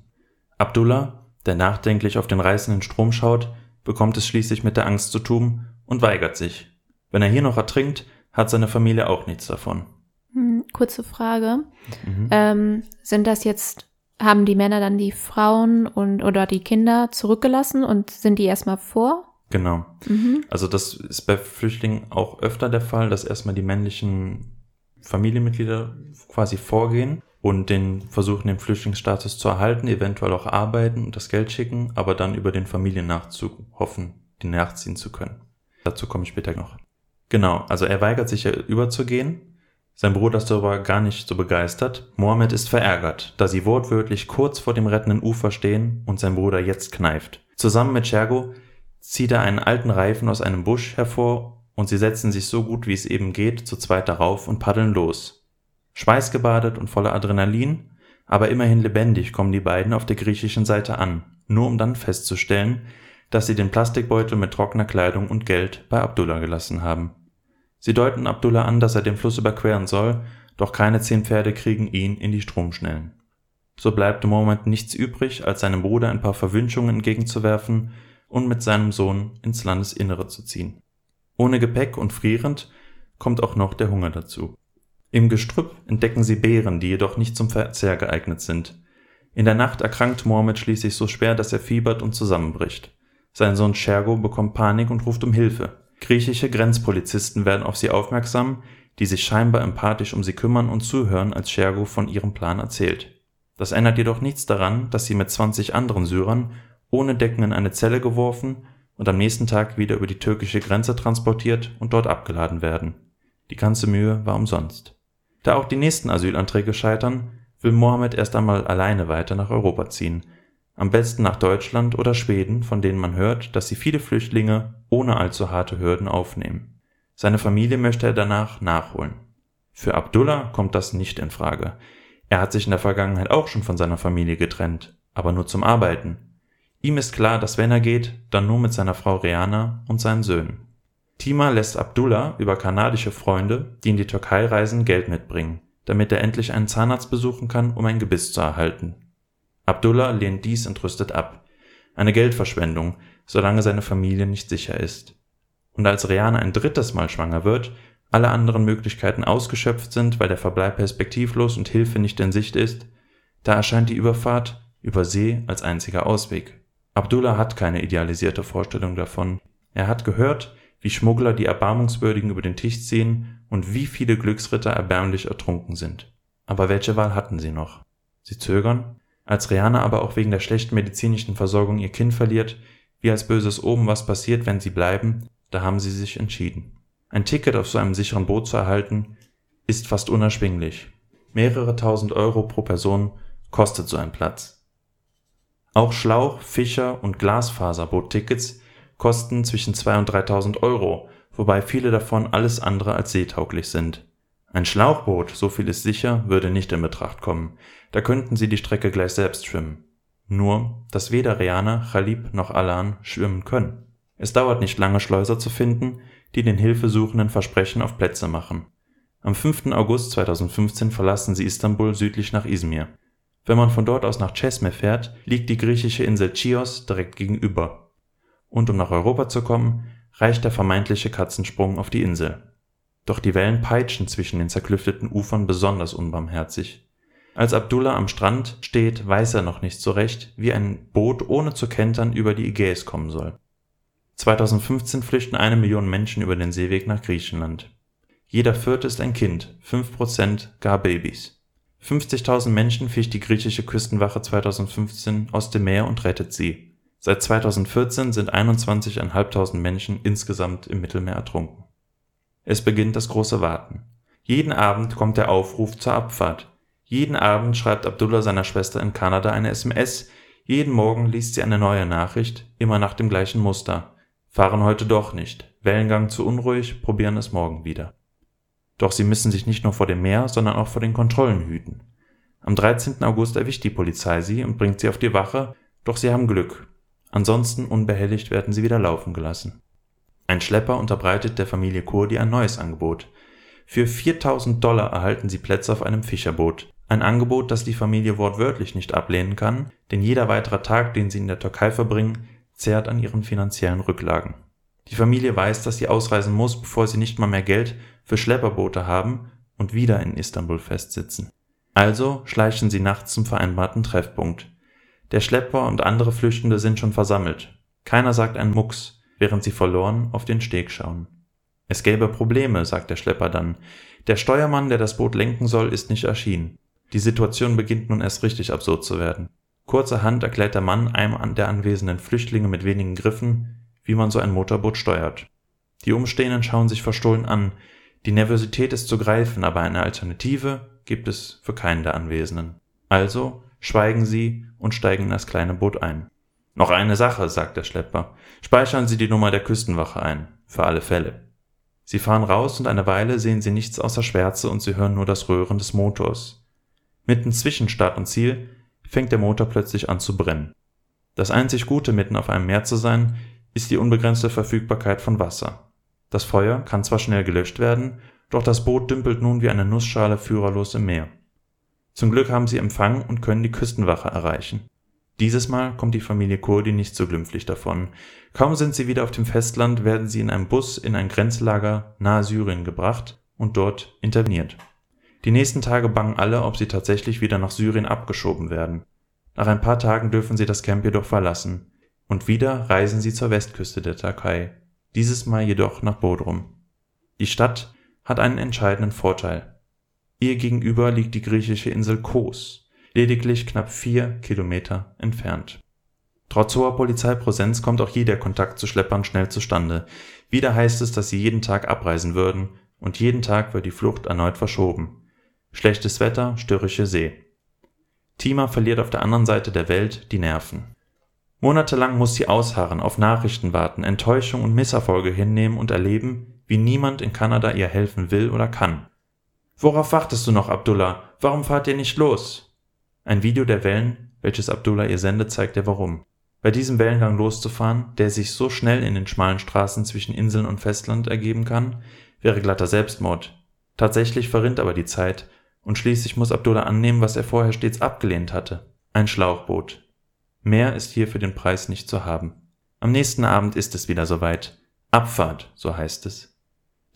Abdullah, der nachdenklich auf den reißenden Strom schaut, bekommt es schließlich mit der Angst zu tun und weigert sich. Wenn er hier noch ertrinkt, hat seine Familie auch nichts davon. Hm, kurze Frage. Mhm. Ähm, sind das jetzt, haben die Männer dann die Frauen und oder die Kinder zurückgelassen und sind die erstmal vor? Genau. Mhm. Also das ist bei Flüchtlingen auch öfter der Fall, dass erstmal die männlichen Familienmitglieder quasi vorgehen und den versuchen, den Flüchtlingsstatus zu erhalten, eventuell auch arbeiten und das Geld schicken, aber dann über den Familiennachzug hoffen, den nachziehen zu können. Dazu komme ich später noch. Genau, also er weigert sich ja überzugehen. Sein Bruder ist darüber gar nicht so begeistert. Mohammed ist verärgert, da sie wortwörtlich kurz vor dem rettenden Ufer stehen und sein Bruder jetzt kneift. Zusammen mit Chergo zieht er einen alten Reifen aus einem Busch hervor und sie setzen sich so gut wie es eben geht zu zweit darauf und paddeln los. Schweißgebadet und voller Adrenalin, aber immerhin lebendig kommen die beiden auf der griechischen Seite an, nur um dann festzustellen, dass sie den Plastikbeutel mit trockener Kleidung und Geld bei Abdullah gelassen haben. Sie deuten Abdullah an, dass er den Fluss überqueren soll, doch keine zehn Pferde kriegen ihn in die Stromschnellen. So bleibt im Moment nichts übrig, als seinem Bruder ein paar Verwünschungen entgegenzuwerfen und mit seinem Sohn ins Landesinnere zu ziehen. Ohne Gepäck und frierend kommt auch noch der Hunger dazu. Im Gestrüpp entdecken sie Beeren, die jedoch nicht zum Verzehr geeignet sind. In der Nacht erkrankt Mohammed schließlich so schwer, dass er fiebert und zusammenbricht. Sein Sohn Shergo bekommt Panik und ruft um Hilfe. Griechische Grenzpolizisten werden auf sie aufmerksam, die sich scheinbar empathisch um sie kümmern und zuhören, als Shergo von ihrem Plan erzählt. Das ändert jedoch nichts daran, dass sie mit 20 anderen Syrern ohne Decken in eine Zelle geworfen und am nächsten Tag wieder über die türkische Grenze transportiert und dort abgeladen werden. Die ganze Mühe war umsonst. Da auch die nächsten Asylanträge scheitern, will Mohammed erst einmal alleine weiter nach Europa ziehen, am besten nach Deutschland oder Schweden, von denen man hört, dass sie viele Flüchtlinge ohne allzu harte Hürden aufnehmen. Seine Familie möchte er danach nachholen. Für Abdullah kommt das nicht in Frage. Er hat sich in der Vergangenheit auch schon von seiner Familie getrennt, aber nur zum Arbeiten. Ihm ist klar, dass wenn er geht, dann nur mit seiner Frau Reana und seinen Söhnen. Tima lässt Abdullah über kanadische Freunde, die in die Türkei reisen, Geld mitbringen, damit er endlich einen Zahnarzt besuchen kann, um ein Gebiss zu erhalten. Abdullah lehnt dies entrüstet ab. Eine Geldverschwendung, solange seine Familie nicht sicher ist. Und als Reana ein drittes Mal schwanger wird, alle anderen Möglichkeiten ausgeschöpft sind, weil der Verbleib perspektivlos und Hilfe nicht in Sicht ist, da erscheint die Überfahrt über See als einziger Ausweg. Abdullah hat keine idealisierte Vorstellung davon. Er hat gehört, wie Schmuggler die Erbarmungswürdigen über den Tisch ziehen und wie viele Glücksritter erbärmlich ertrunken sind. Aber welche Wahl hatten sie noch? Sie zögern. Als Rihanna aber auch wegen der schlechten medizinischen Versorgung ihr Kind verliert, Wie als böses Oben was passiert, wenn sie bleiben, da haben sie sich entschieden. Ein Ticket auf so einem sicheren Boot zu erhalten, ist fast unerschwinglich. Mehrere tausend Euro pro Person kostet so ein Platz. Auch Schlauch-, Fischer- und Glasfaserboottickets kosten zwischen 2.000 und 3.000 Euro, wobei viele davon alles andere als seetauglich sind. Ein Schlauchboot, so viel ist sicher, würde nicht in Betracht kommen, da könnten sie die Strecke gleich selbst schwimmen. Nur, dass weder Reana, Chalib noch Alan schwimmen können. Es dauert nicht lange, Schleuser zu finden, die den Hilfesuchenden versprechen, auf Plätze machen. Am 5. August 2015 verlassen sie Istanbul südlich nach Izmir. Wenn man von dort aus nach Çeşme fährt, liegt die griechische Insel Chios direkt gegenüber. Und um nach Europa zu kommen, reicht der vermeintliche Katzensprung auf die Insel. Doch die Wellen peitschen zwischen den zerklüfteten Ufern besonders unbarmherzig. Als Abdullah am Strand steht, weiß er noch nicht so recht, wie ein Boot ohne zu kentern über die Ägäis kommen soll. 2015 flüchten eine Million Menschen über den Seeweg nach Griechenland. Jeder vierte ist ein Kind, 5% gar Babys. 50.000 Menschen fischt die griechische Küstenwache 2015 aus dem Meer und rettet sie. Seit 2014 sind 21.500 Menschen insgesamt im Mittelmeer ertrunken. Es beginnt das große Warten. Jeden Abend kommt der Aufruf zur Abfahrt. Jeden Abend schreibt Abdullah seiner Schwester in Kanada eine SMS. Jeden Morgen liest sie eine neue Nachricht, immer nach dem gleichen Muster. Fahren heute doch nicht. Wellengang zu unruhig, probieren es morgen wieder. Doch sie müssen sich nicht nur vor dem Meer, sondern auch vor den Kontrollen hüten. Am 13. August erwischt die Polizei sie und bringt sie auf die Wache, doch sie haben Glück. Ansonsten unbehelligt werden sie wieder laufen gelassen. Ein Schlepper unterbreitet der Familie Kurdi ein neues Angebot. Für 4000 Dollar erhalten sie Plätze auf einem Fischerboot. Ein Angebot, das die Familie wortwörtlich nicht ablehnen kann, denn jeder weitere Tag, den sie in der Türkei verbringen, zehrt an ihren finanziellen Rücklagen. Die Familie weiß, dass sie ausreisen muss, bevor sie nicht mal mehr Geld für Schlepperboote haben und wieder in Istanbul festsitzen. Also schleichen sie nachts zum vereinbarten Treffpunkt. Der Schlepper und andere Flüchtende sind schon versammelt. Keiner sagt einen Mucks, während sie verloren auf den Steg schauen. Es gäbe Probleme, sagt der Schlepper dann. Der Steuermann, der das Boot lenken soll, ist nicht erschienen. Die Situation beginnt nun erst richtig absurd zu werden. Kurzerhand erklärt der Mann einem der anwesenden Flüchtlinge mit wenigen Griffen, wie man so ein Motorboot steuert. Die Umstehenden schauen sich verstohlen an. Die Nervosität ist zu greifen, aber eine Alternative gibt es für keinen der Anwesenden. Also schweigen sie und steigen in das kleine Boot ein. Noch eine Sache, sagt der Schlepper. Speichern Sie die Nummer der Küstenwache ein. Für alle Fälle. Sie fahren raus und eine Weile sehen sie nichts außer Schwärze und sie hören nur das Röhren des Motors. Mitten zwischen Start und Ziel fängt der Motor plötzlich an zu brennen. Das einzig Gute, mitten auf einem Meer zu sein, ist die unbegrenzte Verfügbarkeit von Wasser. Das Feuer kann zwar schnell gelöscht werden, doch das Boot dümpelt nun wie eine Nussschale führerlos im Meer. Zum Glück haben sie Empfang und können die Küstenwache erreichen. Dieses Mal kommt die Familie Kurdi nicht so glimpflich davon. Kaum sind sie wieder auf dem Festland, werden sie in einem Bus in ein Grenzlager nahe Syrien gebracht und dort interniert. Die nächsten Tage bangen alle, ob sie tatsächlich wieder nach Syrien abgeschoben werden. Nach ein paar Tagen dürfen sie das Camp jedoch verlassen. Und wieder reisen sie zur Westküste der Türkei, dieses Mal jedoch nach Bodrum. Die Stadt hat einen entscheidenden Vorteil. Ihr gegenüber liegt die griechische Insel Kos, lediglich knapp vier Kilometer entfernt. Trotz hoher Polizeipräsenz kommt auch hier der Kontakt zu Schleppern schnell zustande. Wieder heißt es, dass sie jeden Tag abreisen würden, und jeden Tag wird die Flucht erneut verschoben. Schlechtes Wetter, störrische See. Tima verliert auf der anderen Seite der Welt die Nerven. Monatelang muss sie ausharren, auf Nachrichten warten, Enttäuschung und Misserfolge hinnehmen und erleben, wie niemand in Kanada ihr helfen will oder kann. Worauf wartest du noch, Abdullah? Warum fahrt ihr nicht los? Ein Video der Wellen, welches Abdullah ihr sendet, zeigt ihr warum. Bei diesem Wellengang loszufahren, der sich so schnell in den schmalen Straßen zwischen Inseln und Festland ergeben kann, wäre glatter Selbstmord. Tatsächlich verrinnt aber die Zeit und schließlich muss Abdullah annehmen, was er vorher stets abgelehnt hatte. Ein Schlauchboot. Mehr ist hier für den Preis nicht zu haben. Am nächsten Abend ist es wieder soweit. Abfahrt, so heißt es.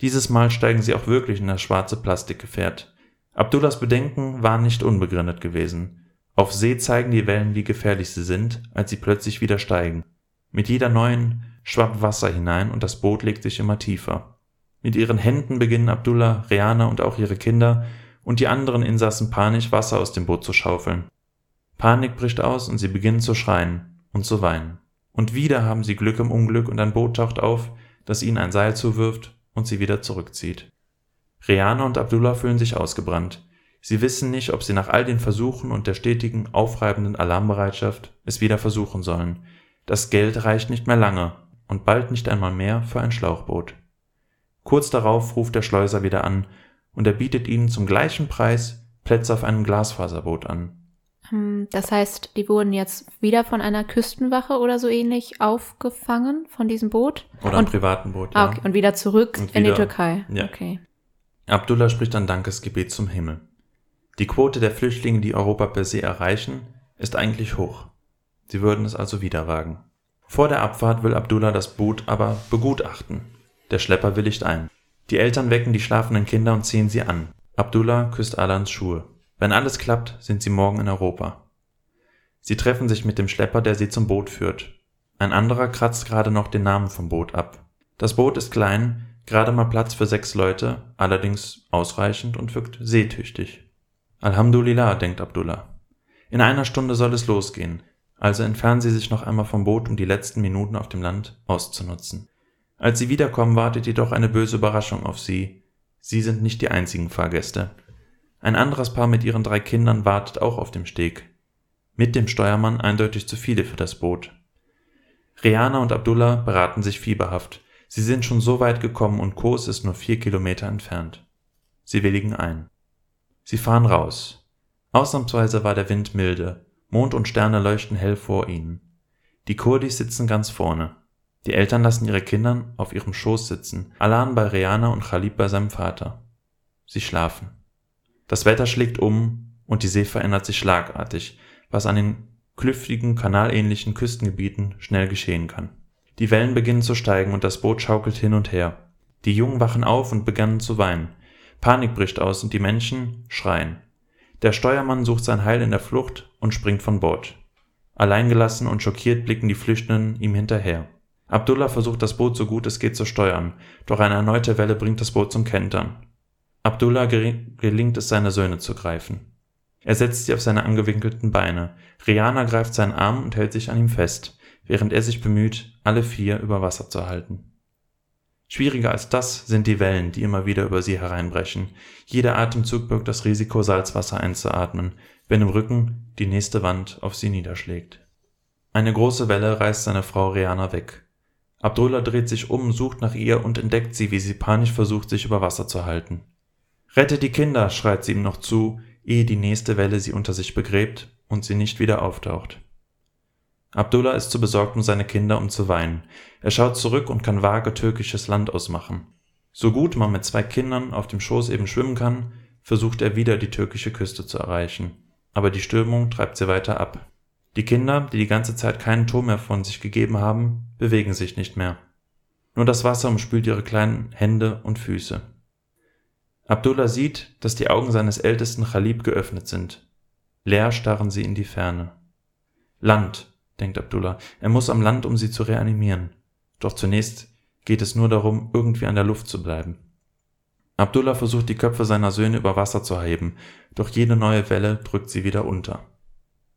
Dieses Mal steigen sie auch wirklich in das schwarze Plastikgefährt. Abdullahs Bedenken waren nicht unbegründet gewesen. Auf See zeigen die Wellen, wie gefährlich sie sind, als sie plötzlich wieder steigen. Mit jeder neuen schwappt Wasser hinein und das Boot legt sich immer tiefer. Mit ihren Händen beginnen Abdullah, Reana und auch ihre Kinder und die anderen Insassen panisch Wasser aus dem Boot zu schaufeln. Panik bricht aus und sie beginnen zu schreien und zu weinen. Und wieder haben sie Glück im Unglück und ein Boot taucht auf, das ihnen ein Seil zuwirft und sie wieder zurückzieht. Reana und Abdullah fühlen sich ausgebrannt. Sie wissen nicht, ob sie nach all den Versuchen und der stetigen, aufreibenden Alarmbereitschaft es wieder versuchen sollen. Das Geld reicht nicht mehr lange und bald nicht einmal mehr für ein Schlauchboot. Kurz darauf ruft der Schleuser wieder an und er bietet ihnen zum gleichen Preis Plätze auf einem Glasfaserboot an. Hm, das heißt, die wurden jetzt wieder von einer Küstenwache oder so ähnlich aufgefangen von diesem Boot? Oder einem privaten Boot, ja. Okay, und wieder zurück Und in die wieder- Türkei. ja. Okay. Abdullah spricht ein Dankesgebet zum Himmel. Die Quote der Flüchtlinge, die Europa per se erreichen, ist eigentlich hoch. Sie würden es also wieder wagen. Vor der Abfahrt will Abdullah das Boot aber begutachten. Der Schlepper willigt ein. Die Eltern wecken die schlafenden Kinder und ziehen sie an. Abdullah küsst Alans Schuhe. Wenn alles klappt, sind sie morgen in Europa. Sie treffen sich mit dem Schlepper, der sie zum Boot führt. Ein anderer kratzt gerade noch den Namen vom Boot ab. Das Boot ist klein, gerade mal Platz für sechs Leute, allerdings ausreichend und wirkt seetüchtig. Alhamdulillah, denkt Abdullah. In einer Stunde soll es losgehen, also entfernen sie sich noch einmal vom Boot, um die letzten Minuten auf dem Land auszunutzen. Als sie wiederkommen, wartet jedoch eine böse Überraschung auf sie. Sie sind nicht die einzigen Fahrgäste. Ein anderes Paar mit ihren drei Kindern wartet auch auf dem Steg. Mit dem Steuermann eindeutig zu viele für das Boot. Reana und Abdullah beraten sich fieberhaft. Sie sind schon so weit gekommen und Kos ist nur vier Kilometer entfernt. Sie willigen ein. Sie fahren raus. Ausnahmsweise war der Wind milde. Mond und Sterne leuchten hell vor ihnen. Die Kurdis sitzen ganz vorne. Die Eltern lassen ihre Kinder auf ihrem Schoß sitzen, Alan bei Reana und Khalid bei seinem Vater. Sie schlafen. Das Wetter schlägt um und die See verändert sich schlagartig, was an den klüftigen, kanalähnlichen Küstengebieten schnell geschehen kann. Die Wellen beginnen zu steigen und das Boot schaukelt hin und her. Die Jungen wachen auf und beginnen zu weinen. Panik bricht aus und die Menschen schreien. Der Steuermann sucht sein Heil in der Flucht und springt von Bord. Alleingelassen und schockiert blicken die Flüchtenden ihm hinterher. Abdullah versucht das Boot so gut es geht zu steuern, doch eine erneute Welle bringt das Boot zum Kentern. Abdullah gelingt es, seine Söhne zu greifen. Er setzt sie auf seine angewinkelten Beine. Rihanna greift seinen Arm und hält sich an ihm fest, während er sich bemüht, alle vier über Wasser zu halten. Schwieriger als das sind die Wellen, die immer wieder über sie hereinbrechen. Jeder Atemzug birgt das Risiko, Salzwasser einzuatmen, wenn im Rücken die nächste Wand auf sie niederschlägt. Eine große Welle reißt seine Frau Rihanna weg. Abdullah dreht sich um, sucht nach ihr und entdeckt sie, wie sie panisch versucht, sich über Wasser zu halten. Rette die Kinder, schreit sie ihm noch zu, ehe die nächste Welle sie unter sich begräbt und sie nicht wieder auftaucht. Abdullah ist zu besorgt um seine Kinder, um zu weinen. Er schaut zurück und kann vage türkisches Land ausmachen. So gut man mit zwei Kindern auf dem Schoß eben schwimmen kann, versucht er wieder die türkische Küste zu erreichen. Aber die Stürmung treibt sie weiter ab. Die Kinder, die die ganze Zeit keinen Ton mehr von sich gegeben haben, bewegen sich nicht mehr. Nur das Wasser umspült ihre kleinen Hände und Füße. Abdullah sieht, dass die Augen seines ältesten Chalib geöffnet sind. Leer starren sie in die Ferne. Land, denkt Abdullah, er muss am Land, um sie zu reanimieren. Doch zunächst geht es nur darum, irgendwie an der Luft zu bleiben. Abdullah versucht die Köpfe seiner Söhne über Wasser zu heben, doch jede neue Welle drückt sie wieder unter.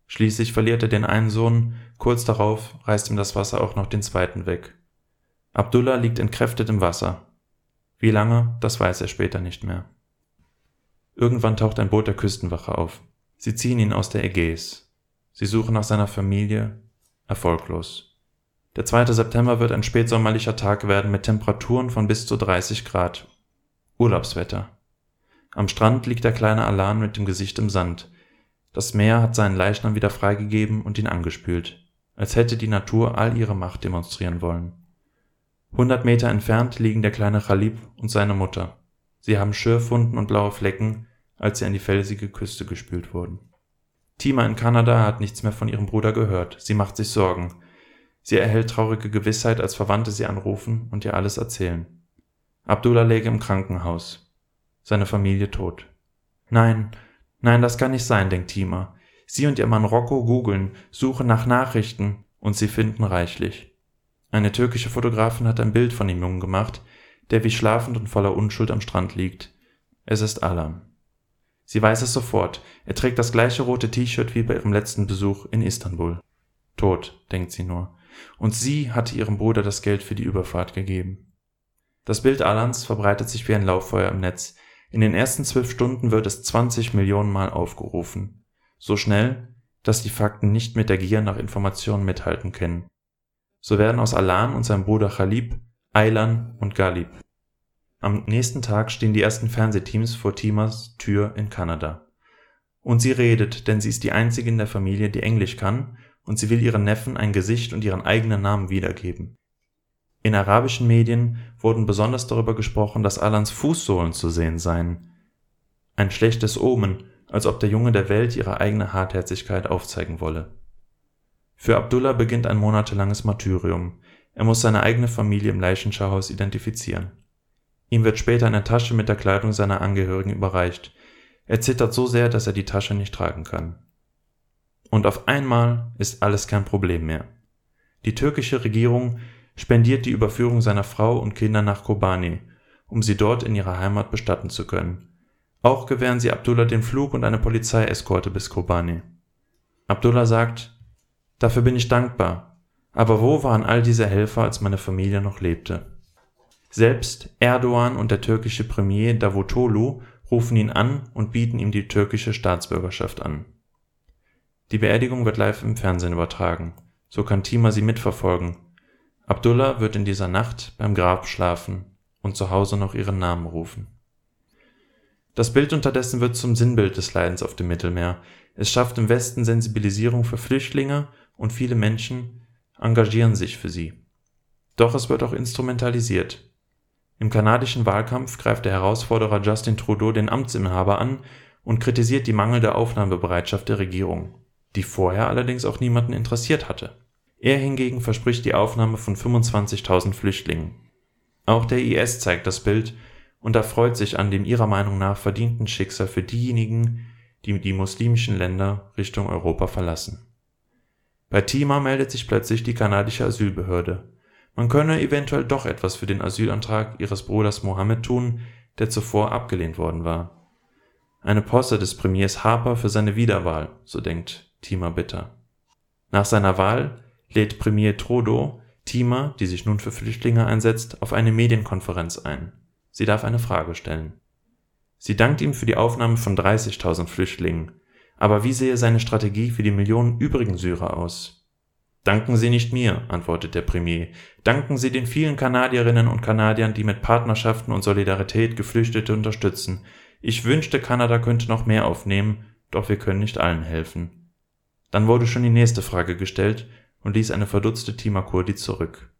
Schließlich verliert er den einen Sohn, kurz darauf reißt ihm das Wasser auch noch den zweiten weg. Abdullah liegt entkräftet im Wasser. Wie lange, das weiß er später nicht mehr. Irgendwann taucht ein Boot der Küstenwache auf. Sie ziehen ihn aus der Ägäis. Sie suchen nach seiner Familie, erfolglos. Der 2. September wird ein spätsommerlicher Tag werden mit Temperaturen von bis zu 30 Grad. Urlaubswetter. Am Strand liegt der kleine Alan mit dem Gesicht im Sand. Das Meer hat seinen Leichnam wieder freigegeben und ihn angespült, als hätte die Natur all ihre Macht demonstrieren wollen. Hundert Meter entfernt liegen der kleine Chalib und seine Mutter. Sie haben Schürfwunden und blaue Flecken, als sie an die felsige Küste gespült wurden. Tima in Kanada hat nichts mehr von ihrem Bruder gehört. Sie macht sich Sorgen. Sie erhält traurige Gewissheit, als Verwandte sie anrufen und ihr alles erzählen. Abdullah läge im Krankenhaus. Seine Familie tot. Nein, nein, das kann nicht sein, denkt Tima. Sie und ihr Mann Rocco googeln, suchen nach Nachrichten und sie finden reichlich. Eine türkische Fotografin hat ein Bild von dem Jungen gemacht, der wie schlafend und voller Unschuld am Strand liegt. Es ist Alan. Sie weiß es sofort. Er trägt das gleiche rote T-Shirt wie bei ihrem letzten Besuch in Istanbul. Tot, denkt sie nur. und sie hatte ihrem Bruder das Geld für die Überfahrt gegeben. Das Bild Alans verbreitet sich wie ein Lauffeuer im Netz. In den ersten zwölf Stunden wird es 20 Millionen Mal aufgerufen. So schnell, dass die Fakten nicht mit der Gier nach Informationen mithalten können. So werden aus Alan und seinem Bruder Khalib Aylan und Galib. Am nächsten Tag stehen die ersten Fernsehteams vor Timas Tür in Kanada. Und sie redet, denn sie ist die einzige in der Familie, die Englisch kann, und sie will ihren Neffen ein Gesicht und ihren eigenen Namen wiedergeben. In arabischen Medien wurden besonders darüber gesprochen, dass Alans Fußsohlen zu sehen seien. Ein schlechtes Omen, als ob der Junge der Welt ihre eigene Hartherzigkeit aufzeigen wolle. Für Abdullah beginnt ein monatelanges Martyrium. Er muss seine eigene Familie im Leichenschauhaus identifizieren. Ihm wird später eine Tasche mit der Kleidung seiner Angehörigen überreicht, er zittert so sehr, dass er die Tasche nicht tragen kann. Und auf einmal ist alles kein Problem mehr. Die türkische Regierung spendiert die Überführung seiner Frau und Kinder nach Kobani, um sie dort in ihrer Heimat bestatten zu können. Auch gewähren sie Abdullah den Flug und eine Polizeieskorte bis Kobani. Abdullah sagt, dafür bin ich dankbar, aber wo waren all diese Helfer, als meine Familie noch lebte? Selbst Erdogan und der türkische Premier Davutoglu rufen ihn an und bieten ihm die türkische Staatsbürgerschaft an. Die Beerdigung wird live im Fernsehen übertragen, so kann Tima sie mitverfolgen. Abdullah wird in dieser Nacht beim Grab schlafen und zu Hause noch ihren Namen rufen. Das Bild unterdessen wird zum Sinnbild des Leidens auf dem Mittelmeer. Es schafft im Westen Sensibilisierung für Flüchtlinge und viele Menschen engagieren sich für sie. Doch es wird auch instrumentalisiert. Im kanadischen Wahlkampf greift der Herausforderer Justin Trudeau den Amtsinhaber an und kritisiert die mangelnde Aufnahmebereitschaft der Regierung, die vorher allerdings auch niemanden interessiert hatte. Er hingegen verspricht die Aufnahme von 25.000 Flüchtlingen. Auch der IS zeigt das Bild und erfreut sich an dem ihrer Meinung nach verdienten Schicksal für diejenigen, die die muslimischen Länder Richtung Europa verlassen. Bei Tima meldet sich plötzlich die kanadische Asylbehörde man könne eventuell doch etwas für den Asylantrag ihres Bruders Mohammed tun, der zuvor abgelehnt worden war. Eine Posse des Premiers Harper für seine Wiederwahl, so denkt Tima bitter. Nach seiner Wahl lädt Premier Trudeau Tima, die sich nun für Flüchtlinge einsetzt, auf eine Medienkonferenz ein. Sie darf eine Frage stellen. Sie dankt ihm für die Aufnahme von 30.000 Flüchtlingen. Aber wie sehe seine Strategie für die Millionen übrigen Syrer aus? Danken Sie nicht mir, antwortet der Premier. Danken Sie den vielen Kanadierinnen und Kanadiern, die mit Partnerschaften und Solidarität Geflüchtete unterstützen. Ich wünschte, Kanada könnte noch mehr aufnehmen, doch wir können nicht allen helfen. Dann wurde schon die nächste Frage gestellt und ließ eine verdutzte Tima Kurdi zurück.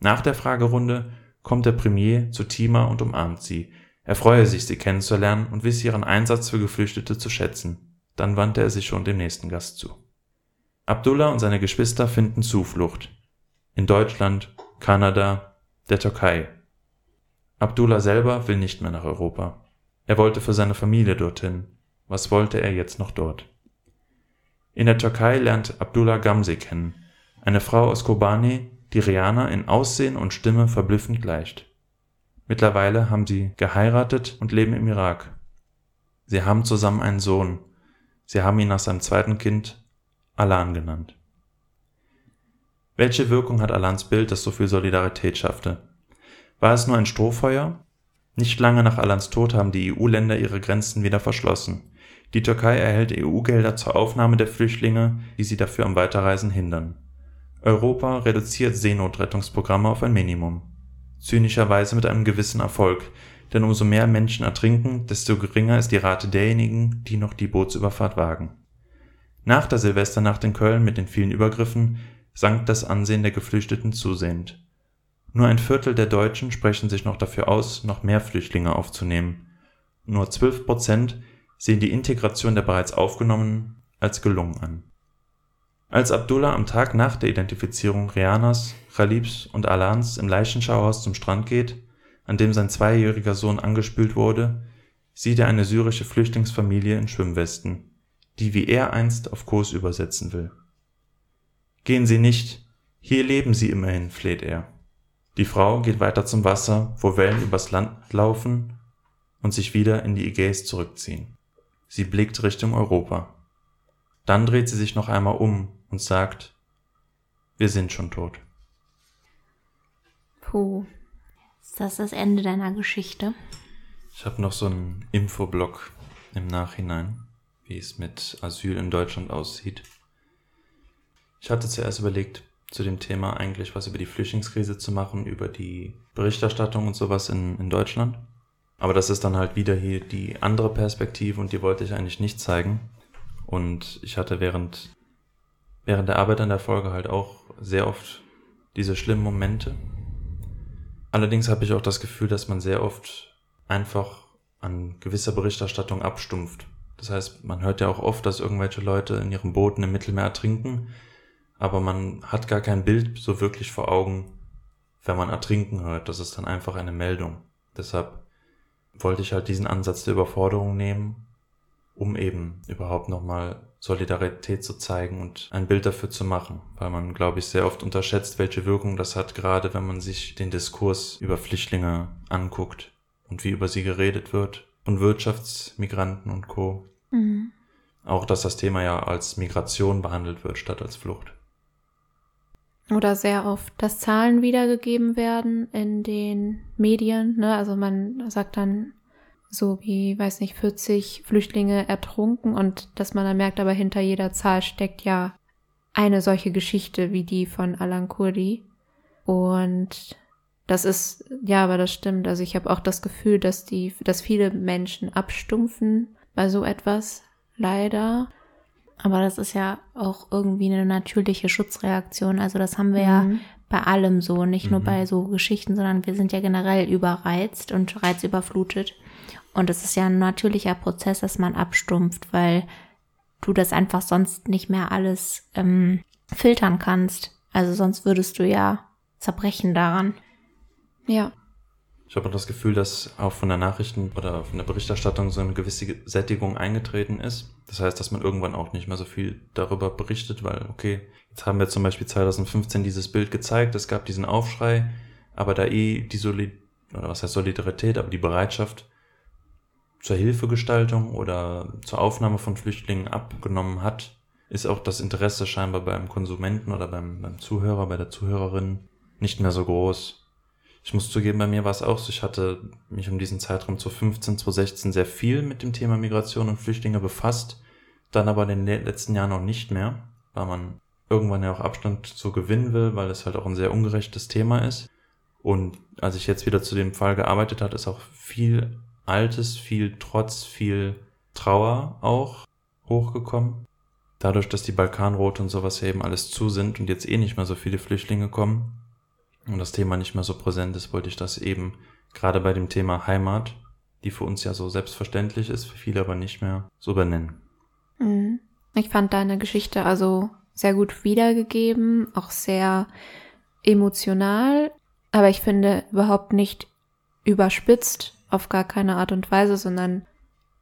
Nach der Fragerunde kommt der Premier zu Tima und umarmt sie. Er freue sich, sie kennenzulernen und wisse ihren Einsatz für Geflüchtete zu schätzen. Dann wandte er sich schon dem nächsten Gast zu. Abdullah und seine Geschwister finden Zuflucht in Deutschland, Kanada, der Türkei. Abdullah selber will nicht mehr nach Europa. Er wollte für seine Familie dorthin. Was wollte er jetzt noch dort? In der Türkei lernt Abdullah Gamze kennen, eine Frau aus Kobani, die Rihanna in Aussehen und Stimme verblüffend gleicht. Mittlerweile haben sie geheiratet und leben im Irak. Sie haben zusammen einen Sohn. Sie haben ihn nach seinem zweiten Kind Alan genannt. Welche Wirkung hat Alans Bild, das so viel Solidarität schaffte? War es nur ein Strohfeuer? Nicht lange nach Alans Tod haben die EU-Länder ihre Grenzen wieder verschlossen. Die Türkei erhält EU-Gelder zur Aufnahme der Flüchtlinge, die sie dafür am Weiterreisen hindern. Europa reduziert Seenotrettungsprogramme auf ein Minimum. Zynischerweise mit einem gewissen Erfolg, denn umso mehr Menschen ertrinken, desto geringer ist die Rate derjenigen, die noch die Bootsüberfahrt wagen. Nach der Silvesternacht in Köln mit den vielen Übergriffen sank das Ansehen der Geflüchteten zusehends. Nur ein Viertel der Deutschen sprechen sich noch dafür aus, noch mehr Flüchtlinge aufzunehmen. Nur 12 Prozent sehen die Integration der bereits Aufgenommenen als gelungen an. Als Abdullah am Tag nach der Identifizierung Rianas, Khalibs und Alans im Leichenschauhaus zum Strand geht, an dem sein zweijähriger Sohn angespült wurde, sieht er eine syrische Flüchtlingsfamilie in Schwimmwesten die wie er einst auf Kurs übersetzen will. Gehen Sie nicht, hier leben Sie immerhin, fleht er. Die Frau geht weiter zum Wasser, wo Wellen übers Land laufen und sich wieder in die Ägäis zurückziehen. Sie blickt Richtung Europa. Dann dreht sie sich noch einmal um und sagt, Wir sind schon tot. Puh. Ist das das Ende deiner Geschichte? Ich habe noch so einen Infoblock im Nachhinein, wie es mit Asyl in Deutschland aussieht. Ich hatte zuerst überlegt, zu dem Thema eigentlich was über die Flüchtlingskrise zu machen, über die Berichterstattung und sowas in, in Deutschland. Aber das ist dann halt wieder hier die andere Perspektive und die wollte ich eigentlich nicht zeigen. Und ich hatte während, während der Arbeit an der Folge halt auch sehr oft diese schlimmen Momente. Allerdings habe ich auch das Gefühl, dass man sehr oft einfach an gewisser Berichterstattung abstumpft. Das heißt, man hört ja auch oft, dass irgendwelche Leute in ihren Booten im Mittelmeer ertrinken aber man hat gar kein Bild so wirklich vor Augen, wenn man ertrinken hört. Das ist dann einfach eine Meldung. Deshalb wollte ich halt diesen Ansatz der Überforderung nehmen, um eben überhaupt nochmal Solidarität zu zeigen und ein Bild dafür zu machen, weil man, glaube ich, sehr oft unterschätzt, welche Wirkung das hat, gerade wenn man sich den Diskurs über Flüchtlinge anguckt und wie über sie geredet wird von Wirtschaftsmigranten und Co. Mhm. Auch, dass das Thema ja als Migration behandelt wird statt als Flucht. Oder sehr oft, dass Zahlen wiedergegeben werden in den Medien. Ne? Also man sagt dann so wie, weiß nicht, 40 Flüchtlinge ertrunken und dass man dann merkt, aber hinter jeder Zahl steckt ja eine solche Geschichte wie die von Alan Kurdi. Und das ist, ja, aber das stimmt. Also ich habe auch das Gefühl, dass die, dass viele Menschen abstumpfen bei so etwas, leider. Aber das ist ja auch irgendwie eine natürliche Schutzreaktion. Also das haben wir mhm. ja bei allem so, nicht mhm. nur bei so Geschichten, sondern wir sind ja generell überreizt und reizüberflutet. Und es ist ja ein natürlicher Prozess, dass man abstumpft, weil du das einfach sonst nicht mehr alles ähm, filtern kannst. Also sonst würdest du ja zerbrechen daran. Ja. Ich habe auch das Gefühl, dass auch von der Nachrichten oder von der Berichterstattung so eine gewisse Sättigung eingetreten ist. Das heißt, dass man irgendwann auch nicht mehr so viel darüber berichtet, weil, okay, jetzt haben wir zum Beispiel 2015 dieses Bild gezeigt, es gab diesen Aufschrei, aber da eh die Solid oder was heißt Solidarität, aber die Bereitschaft zur Hilfegestaltung oder zur Aufnahme von Flüchtlingen abgenommen hat, ist auch das Interesse scheinbar beim Konsumenten oder beim, beim Zuhörer, bei der Zuhörerin nicht mehr so groß. Ich muss zugeben, bei mir war es auch so, ich hatte mich um diesen Zeitraum 2015, 2016 sehr viel mit dem Thema Migration und Flüchtlinge befasst, dann aber in den letzten Jahren noch nicht mehr, weil man irgendwann ja auch Abstand zu gewinnen will, weil es halt auch ein sehr ungerechtes Thema ist. Und als ich jetzt wieder zu dem Fall gearbeitet hat, ist auch viel Altes, viel Trotz, viel Trauer auch hochgekommen. Dadurch, dass die Balkanroute und sowas ja eben alles zu sind und jetzt eh nicht mehr so viele Flüchtlinge kommen, und das Thema nicht mehr so präsent ist, wollte ich das eben gerade bei dem Thema Heimat, die für uns ja so selbstverständlich ist, für viele aber nicht mehr, so benennen. Mhm. Ich fand deine Geschichte also sehr gut wiedergegeben, auch sehr emotional, aber ich finde überhaupt nicht überspitzt, auf gar keine Art und Weise, sondern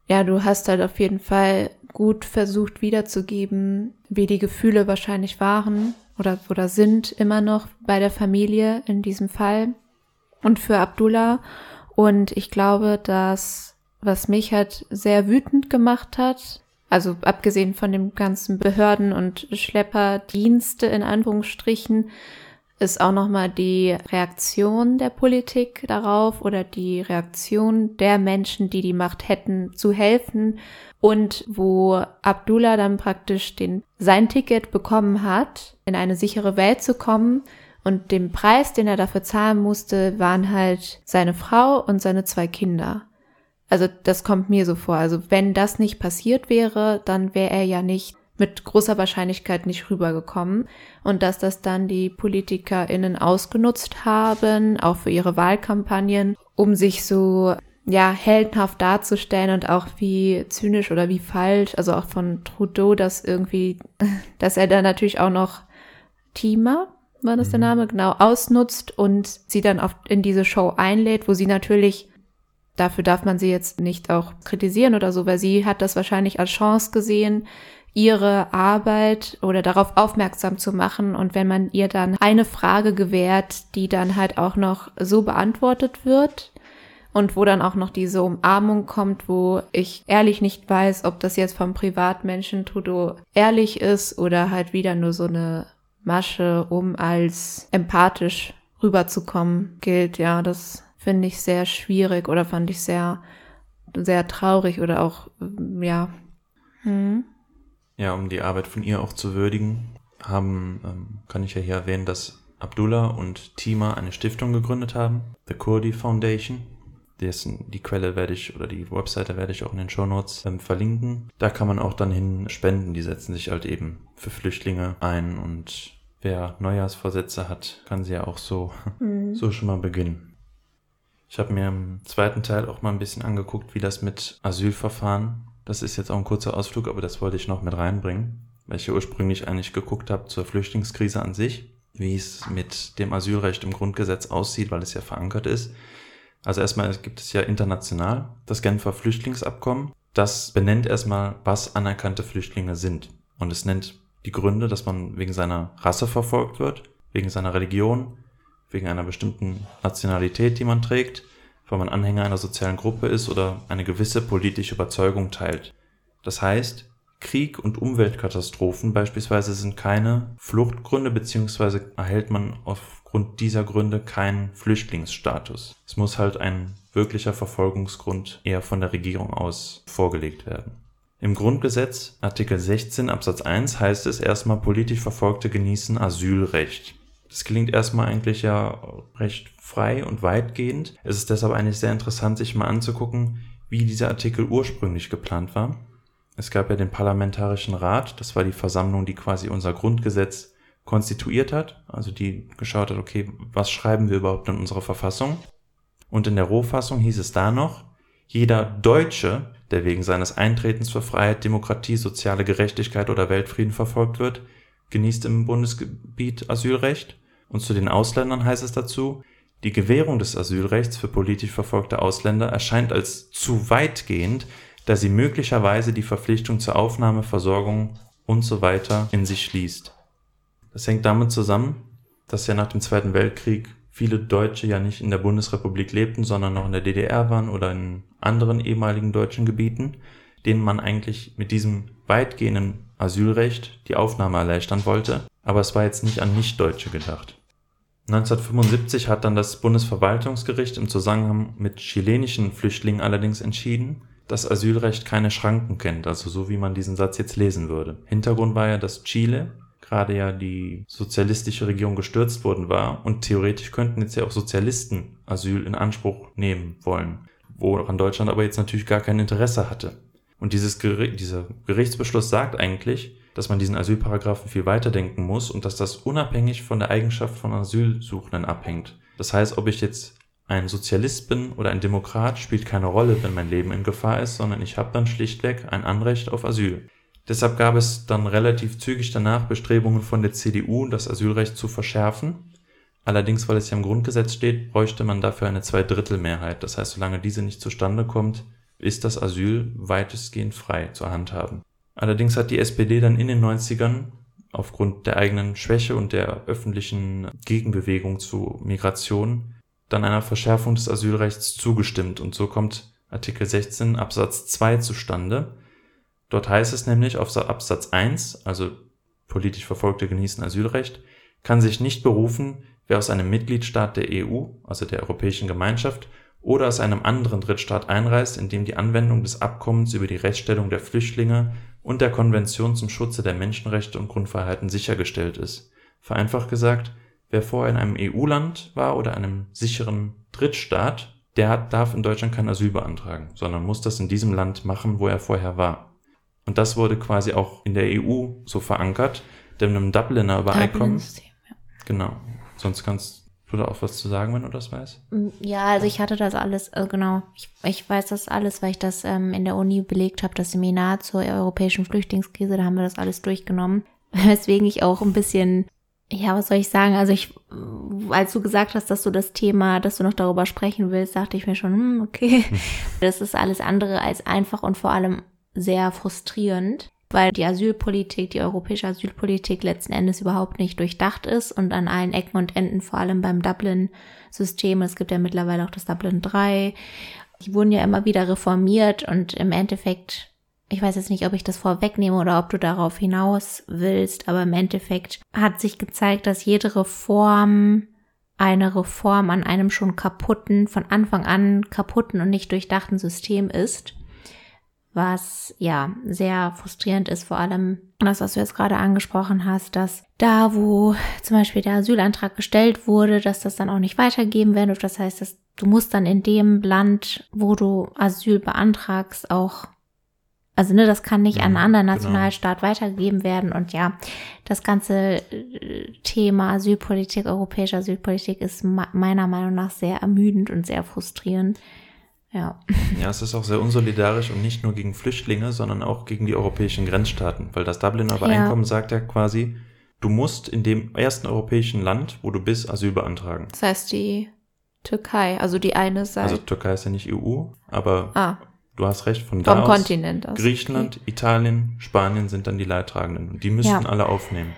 ja, du hast halt auf jeden Fall gut versucht wiederzugeben, wie die Gefühle wahrscheinlich waren oder, oder sind immer noch bei der Familie in diesem Fall und für Abdullah. Und ich glaube, dass was mich halt sehr wütend gemacht hat, also abgesehen von dem ganzen Behörden- und Schlepperdienste in Anführungsstrichen, ist auch nochmal die Reaktion der Politik darauf oder die Reaktion der Menschen, die die Macht hätten, zu helfen und wo Abdullah dann praktisch den, sein Ticket bekommen hat, in eine sichere Welt zu kommen und den Preis, den er dafür zahlen musste, waren halt seine Frau und seine zwei Kinder. Also das kommt mir so vor. Also wenn das nicht passiert wäre, dann wäre er ja nicht mit großer Wahrscheinlichkeit nicht rübergekommen und dass das dann die PolitikerInnen ausgenutzt haben, auch für ihre Wahlkampagnen, um sich so ja, heldenhaft darzustellen und auch wie zynisch oder wie falsch, also auch von Trudeau, dass irgendwie, dass er dann natürlich auch noch Teamer, war das der mhm. Name, genau, ausnutzt und sie dann auf, in diese Show einlädt, wo sie natürlich, dafür darf man sie jetzt nicht auch kritisieren oder so, weil sie hat das wahrscheinlich als Chance gesehen, ihre Arbeit oder darauf aufmerksam zu machen. Und wenn man ihr dann eine Frage gewährt, die dann halt auch noch so beantwortet wird und wo dann auch noch diese Umarmung kommt, wo ich ehrlich nicht weiß, ob das jetzt vom Privatmenschen Trudeau ehrlich ist oder halt wieder nur so eine Masche, um als empathisch rüberzukommen, gilt. Ja, das finde ich sehr schwierig oder fand ich sehr, sehr traurig oder auch, ja. Hm. Ja, um die Arbeit von ihr auch zu würdigen, haben, ähm, kann ich ja hier erwähnen, dass Abdullah und Tima eine Stiftung gegründet haben, The Kurdi Foundation. Dessen, die Quelle werde ich oder die Webseite werde ich auch in den Show Notes ähm, verlinken. Da kann man auch dann hin spenden. Die setzen sich halt eben für Flüchtlinge ein und wer Neujahrsvorsätze hat, kann sie ja auch so, mhm. so schon mal beginnen. Ich habe mir im zweiten Teil auch mal ein bisschen angeguckt, wie das mit Asylverfahren. Das ist jetzt auch ein kurzer Ausflug, aber das wollte ich noch mit reinbringen, weil ich ja ursprünglich eigentlich geguckt habe zur Flüchtlingskrise an sich, wie es mit dem Asylrecht im Grundgesetz aussieht, weil es ja verankert ist. Also erstmal gibt es ja international das Genfer Flüchtlingsabkommen. Das benennt erstmal, was anerkannte Flüchtlinge sind. Und es nennt die Gründe, dass man wegen seiner Rasse verfolgt wird, wegen seiner Religion, wegen einer bestimmten Nationalität, die man trägt, weil man Anhänger einer sozialen Gruppe ist oder eine gewisse politische Überzeugung teilt. Das heißt, Krieg und Umweltkatastrophen beispielsweise sind keine Fluchtgründe beziehungsweise erhält man aufgrund dieser Gründe keinen Flüchtlingsstatus. Es muss halt ein wirklicher Verfolgungsgrund eher von der Regierung aus vorgelegt werden. Im Grundgesetz Artikel 16 Absatz 1 heißt es erstmal politisch Verfolgte genießen Asylrecht. Das klingt erstmal eigentlich ja recht frei und weitgehend. Es ist deshalb eigentlich sehr interessant, sich mal anzugucken, wie dieser Artikel ursprünglich geplant war. Es gab ja den Parlamentarischen Rat, das war die Versammlung, die quasi unser Grundgesetz konstituiert hat, also die geschaut hat, okay, was schreiben wir überhaupt in unserer Verfassung? Und in der Rohfassung hieß es da noch, jeder Deutsche, der wegen seines Eintretens für Freiheit, Demokratie, soziale Gerechtigkeit oder Weltfrieden verfolgt wird, genießt im Bundesgebiet Asylrecht. Und zu den Ausländern heißt es dazu, die Gewährung des Asylrechts für politisch verfolgte Ausländer erscheint als zu weitgehend, da sie möglicherweise die Verpflichtung zur Aufnahme, Versorgung und so weiter in sich schließt. Das hängt damit zusammen, dass ja nach dem Zweiten Weltkrieg viele Deutsche ja nicht in der Bundesrepublik lebten, sondern noch in der DDR waren oder in anderen ehemaligen deutschen Gebieten, denen man eigentlich mit diesem weitgehenden Asylrecht die Aufnahme erleichtern wollte, aber es war jetzt nicht an Nichtdeutsche gedacht. 1975 hat dann das Bundesverwaltungsgericht im Zusammenhang mit chilenischen Flüchtlingen allerdings entschieden, dass Asylrecht keine Schranken kennt, also so wie man diesen Satz jetzt lesen würde. Hintergrund war ja, dass Chile gerade ja die sozialistische Regierung gestürzt worden war und theoretisch könnten jetzt ja auch Sozialisten Asyl in Anspruch nehmen wollen, woran Deutschland aber jetzt natürlich gar kein Interesse hatte. Und dieses Gericht, dieser Gerichtsbeschluss sagt eigentlich, dass man diesen Asylparagraphen viel weiter denken muss und dass das unabhängig von der Eigenschaft von Asylsuchenden abhängt. Das heißt, ob ich jetzt ein Sozialist bin oder ein Demokrat, spielt keine Rolle, wenn mein Leben in Gefahr ist, sondern ich habe dann schlichtweg ein Anrecht auf Asyl. Deshalb gab es dann relativ zügig danach Bestrebungen von der CDU, das Asylrecht zu verschärfen. Allerdings, weil es ja im Grundgesetz steht, bräuchte man dafür eine Zweidrittelmehrheit. Das heißt, solange diese nicht zustande kommt, ist das Asyl weitestgehend frei zu handhaben. Allerdings hat die SPD dann in den 90ern aufgrund der eigenen Schwäche und der öffentlichen Gegenbewegung zu Migration dann einer Verschärfung des Asylrechts zugestimmt. Und so kommt Artikel 16 Absatz 2 zustande, Dort heißt es nämlich auf Absatz 1, also politisch Verfolgte genießen Asylrecht, kann sich nicht berufen, wer aus einem Mitgliedstaat der EU, also der Europäischen Gemeinschaft, oder aus einem anderen Drittstaat einreist, in dem die Anwendung des Abkommens über die Rechtsstellung der Flüchtlinge und der Konvention zum Schutze der Menschenrechte und Grundfreiheiten sichergestellt ist. Vereinfacht gesagt, wer vorher in einem EU-Land war oder einem sicheren Drittstaat, der darf in Deutschland kein Asyl beantragen, sondern muss das in diesem Land machen, wo er vorher war. Und das wurde quasi auch in der EU so verankert, denn im Dubliner Übereinkommen. Ja. Genau. Sonst kannst du da auch was zu sagen, wenn du das weißt? Mm, ja, also ich hatte das alles, äh, genau. Ich, ich weiß das alles, weil ich das ähm, in der Uni belegt habe, das Seminar zur europäischen Flüchtlingskrise, da haben wir das alles durchgenommen. Weswegen ich auch ein bisschen ja, was soll ich sagen? Also ich, als du gesagt hast, dass du das Thema, dass du noch darüber sprechen willst, dachte ich mir schon, hm, okay, das ist alles andere als einfach und vor allem sehr frustrierend, weil die Asylpolitik, die europäische Asylpolitik letzten Endes überhaupt nicht durchdacht ist und an allen Ecken und Enden, vor allem beim Dublin-System, es gibt ja mittlerweile auch das Dublin 3, die wurden ja immer wieder reformiert und im Endeffekt ich weiß jetzt nicht, ob ich das vorwegnehme oder ob du darauf hinaus willst, aber im Endeffekt hat sich gezeigt, dass jede Reform eine Reform an einem schon kaputten, von Anfang an kaputten und nicht durchdachten System ist. Was ja sehr frustrierend ist, vor allem das, was du jetzt gerade angesprochen hast, dass da, wo zum Beispiel der Asylantrag gestellt wurde, dass das dann auch nicht weitergeben werden wird. Das heißt, dass du musst dann in dem Land, wo du Asyl beantragst, auch also ne, das kann nicht an einen anderen genau. Nationalstaat genau. weitergegeben werden. Und ja, das ganze äh, Thema Asylpolitik, europäische Asylpolitik ist meiner Meinung nach sehr ermüdend und sehr frustrierend. Ja. Ja, es ist auch sehr unsolidarisch und nicht nur gegen Flüchtlinge, sondern auch gegen die europäischen Grenzstaaten, weil das Dubliner Übereinkommen ja. sagt ja quasi, du musst in dem ersten europäischen Land, wo du bist, Asyl beantragen. Das heißt die Türkei, also die eine Seite. Also Türkei ist ja nicht EU, aber ah. Du hast recht, von da Vom aus, Kontinent aus. Griechenland, okay. Italien, Spanien sind dann die Leidtragenden und die müssten ja. alle aufnehmen.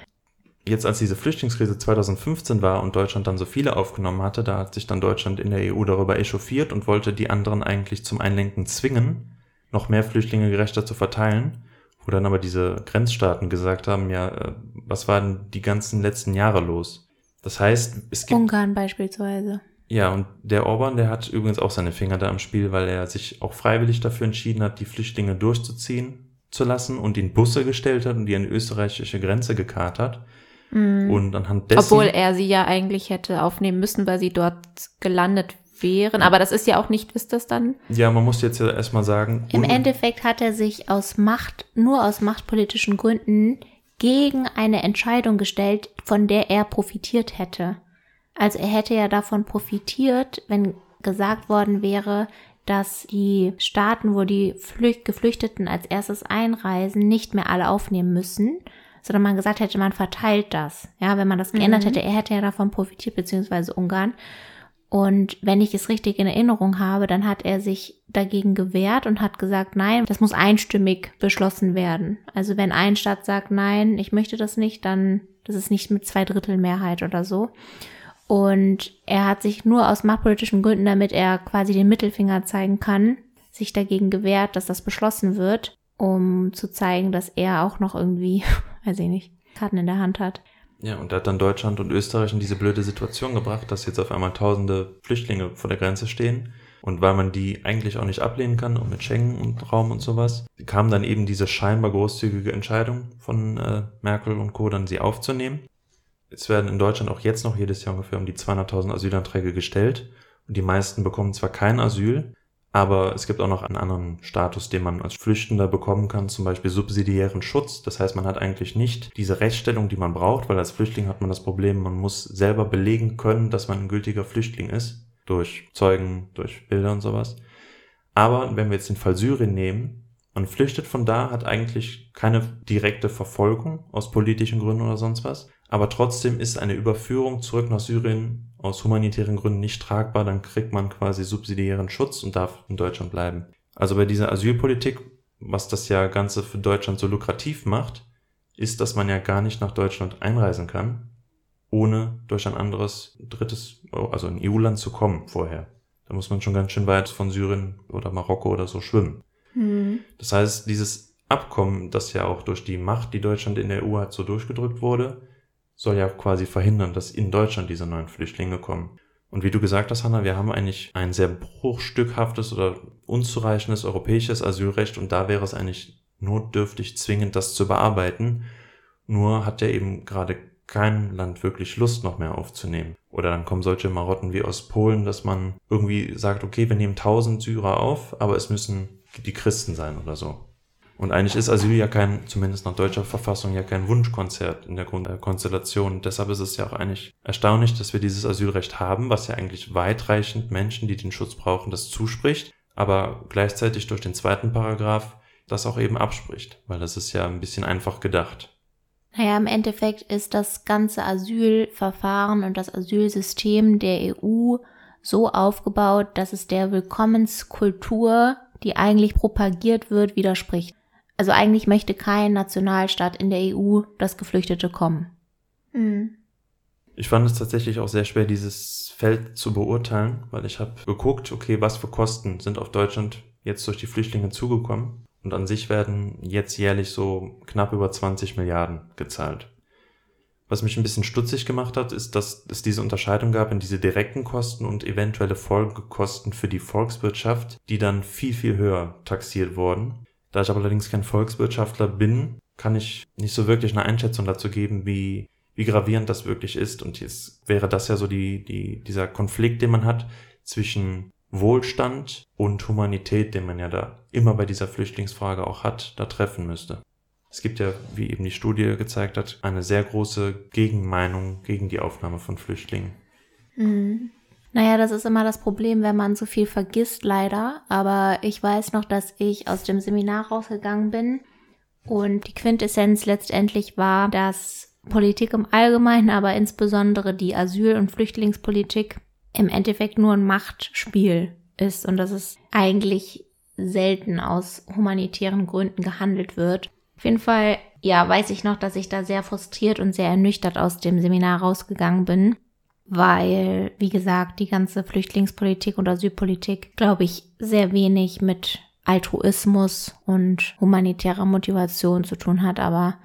Jetzt, als diese Flüchtlingskrise 2015 war und Deutschland dann so viele aufgenommen hatte, da hat sich dann Deutschland in der EU darüber echauffiert und wollte die anderen eigentlich zum Einlenken zwingen, noch mehr Flüchtlinge gerechter zu verteilen, wo dann aber diese Grenzstaaten gesagt haben, ja, äh, was war denn die ganzen letzten Jahre los? Das heißt, es gibt. Ungarn beispielsweise. Ja, und der Orban, der hat übrigens auch seine Finger da im Spiel, weil er sich auch freiwillig dafür entschieden hat, die Flüchtlinge durchzuziehen zu lassen und in Busse gestellt hat und die an die österreichische Grenze gekarrt hat. Mhm. Und anhand dessen. Obwohl er sie ja eigentlich hätte aufnehmen müssen, weil sie dort gelandet wären. Aber das ist ja auch nicht, ist das dann? Ja, man muss jetzt ja erstmal sagen. Im Endeffekt hat er sich aus Macht, nur aus machtpolitischen Gründen gegen eine Entscheidung gestellt, von der er profitiert hätte. Also er hätte ja davon profitiert, wenn gesagt worden wäre, dass die Staaten, wo die Flücht Geflüchteten als erstes einreisen, nicht mehr alle aufnehmen müssen, sondern man gesagt hätte, man verteilt das. Ja, wenn man das geändert mhm. hätte, er hätte ja davon profitiert, beziehungsweise Ungarn. Und wenn ich es richtig in Erinnerung habe, dann hat er sich dagegen gewehrt und hat gesagt, nein, das muss einstimmig beschlossen werden. Also wenn ein Staat sagt, nein, ich möchte das nicht, dann das ist nicht mit zwei Drittel Mehrheit oder so. Und er hat sich nur aus machtpolitischen Gründen, damit er quasi den Mittelfinger zeigen kann, sich dagegen gewehrt, dass das beschlossen wird, um zu zeigen, dass er auch noch irgendwie, weiß ich nicht, Karten in der Hand hat. Ja, und er hat dann Deutschland und Österreich in diese blöde Situation gebracht, dass jetzt auf einmal tausende Flüchtlinge vor der Grenze stehen. Und weil man die eigentlich auch nicht ablehnen kann, und mit Schengen und Raum und sowas, kam dann eben diese scheinbar großzügige Entscheidung von äh, Merkel und Co., dann sie aufzunehmen. Es werden in Deutschland auch jetzt noch jedes Jahr ungefähr um die 200.000 Asylanträge gestellt. Und die meisten bekommen zwar kein Asyl, aber es gibt auch noch einen anderen Status, den man als Flüchtender bekommen kann, zum Beispiel subsidiären Schutz. Das heißt, man hat eigentlich nicht diese Rechtsstellung, die man braucht, weil als Flüchtling hat man das Problem, man muss selber belegen können, dass man ein gültiger Flüchtling ist. Durch Zeugen, durch Bilder und sowas. Aber wenn wir jetzt den Fall Syrien nehmen, man flüchtet von da, hat eigentlich keine direkte Verfolgung aus politischen Gründen oder sonst was aber trotzdem ist eine Überführung zurück nach Syrien aus humanitären Gründen nicht tragbar, dann kriegt man quasi subsidiären Schutz und darf in Deutschland bleiben. Also bei dieser Asylpolitik, was das ja Ganze für Deutschland so lukrativ macht, ist, dass man ja gar nicht nach Deutschland einreisen kann, ohne durch ein anderes drittes, also ein EU-Land zu kommen vorher. Da muss man schon ganz schön weit von Syrien oder Marokko oder so schwimmen. Mhm. Das heißt, dieses Abkommen, das ja auch durch die Macht, die Deutschland in der EU hat, so durchgedrückt wurde, soll ja quasi verhindern, dass in Deutschland diese neuen Flüchtlinge kommen. Und wie du gesagt hast, Hanna, wir haben eigentlich ein sehr bruchstückhaftes oder unzureichendes europäisches Asylrecht und da wäre es eigentlich notdürftig zwingend, das zu bearbeiten. Nur hat ja eben gerade kein Land wirklich Lust noch mehr aufzunehmen. Oder dann kommen solche Marotten wie aus Polen, dass man irgendwie sagt, okay, wir nehmen tausend Syrer auf, aber es müssen die Christen sein oder so. Und eigentlich ist Asyl ja kein, zumindest nach deutscher Verfassung, ja kein Wunschkonzert in der Konstellation. deshalb ist es ja auch eigentlich erstaunlich, dass wir dieses Asylrecht haben, was ja eigentlich weitreichend Menschen, die den Schutz brauchen, das zuspricht, aber gleichzeitig durch den zweiten Paragraph das auch eben abspricht, weil das ist ja ein bisschen einfach gedacht. Naja, im Endeffekt ist das ganze Asylverfahren und das Asylsystem der EU so aufgebaut, dass es der Willkommenskultur, die eigentlich propagiert wird, widerspricht. Also eigentlich möchte kein Nationalstaat in der EU, dass Geflüchtete kommen. Mhm. Ich fand es tatsächlich auch sehr schwer, dieses Feld zu beurteilen, weil ich habe geguckt, okay, was für Kosten sind auf Deutschland jetzt durch die Flüchtlinge zugekommen. Und an sich werden jetzt jährlich so knapp über 20 Milliarden gezahlt. Was mich ein bisschen stutzig gemacht hat, ist, dass es diese Unterscheidung gab in diese direkten Kosten und eventuelle Folgekosten für die Volkswirtschaft, die dann viel, viel höher taxiert wurden. Da ich aber allerdings kein Volkswirtschaftler bin, kann ich nicht so wirklich eine Einschätzung dazu geben, wie, wie gravierend das wirklich ist. Und jetzt wäre das ja so die, die, dieser Konflikt, den man hat zwischen Wohlstand und Humanität, den man ja da immer bei dieser Flüchtlingsfrage auch hat, da treffen müsste. Es gibt ja, wie eben die Studie gezeigt hat, eine sehr große Gegenmeinung gegen die Aufnahme von Flüchtlingen. Mhm. Naja, das ist immer das Problem, wenn man so viel vergisst, leider. Aber ich weiß noch, dass ich aus dem Seminar rausgegangen bin und die Quintessenz letztendlich war, dass Politik im Allgemeinen, aber insbesondere die Asyl- und Flüchtlingspolitik im Endeffekt nur ein Machtspiel ist und dass es eigentlich selten aus humanitären Gründen gehandelt wird. Auf jeden Fall, ja, weiß ich noch, dass ich da sehr frustriert und sehr ernüchtert aus dem Seminar rausgegangen bin, weil, wie gesagt, die ganze Flüchtlingspolitik und Asylpolitik, glaube ich, sehr wenig mit Altruismus und humanitärer Motivation zu tun hat, aber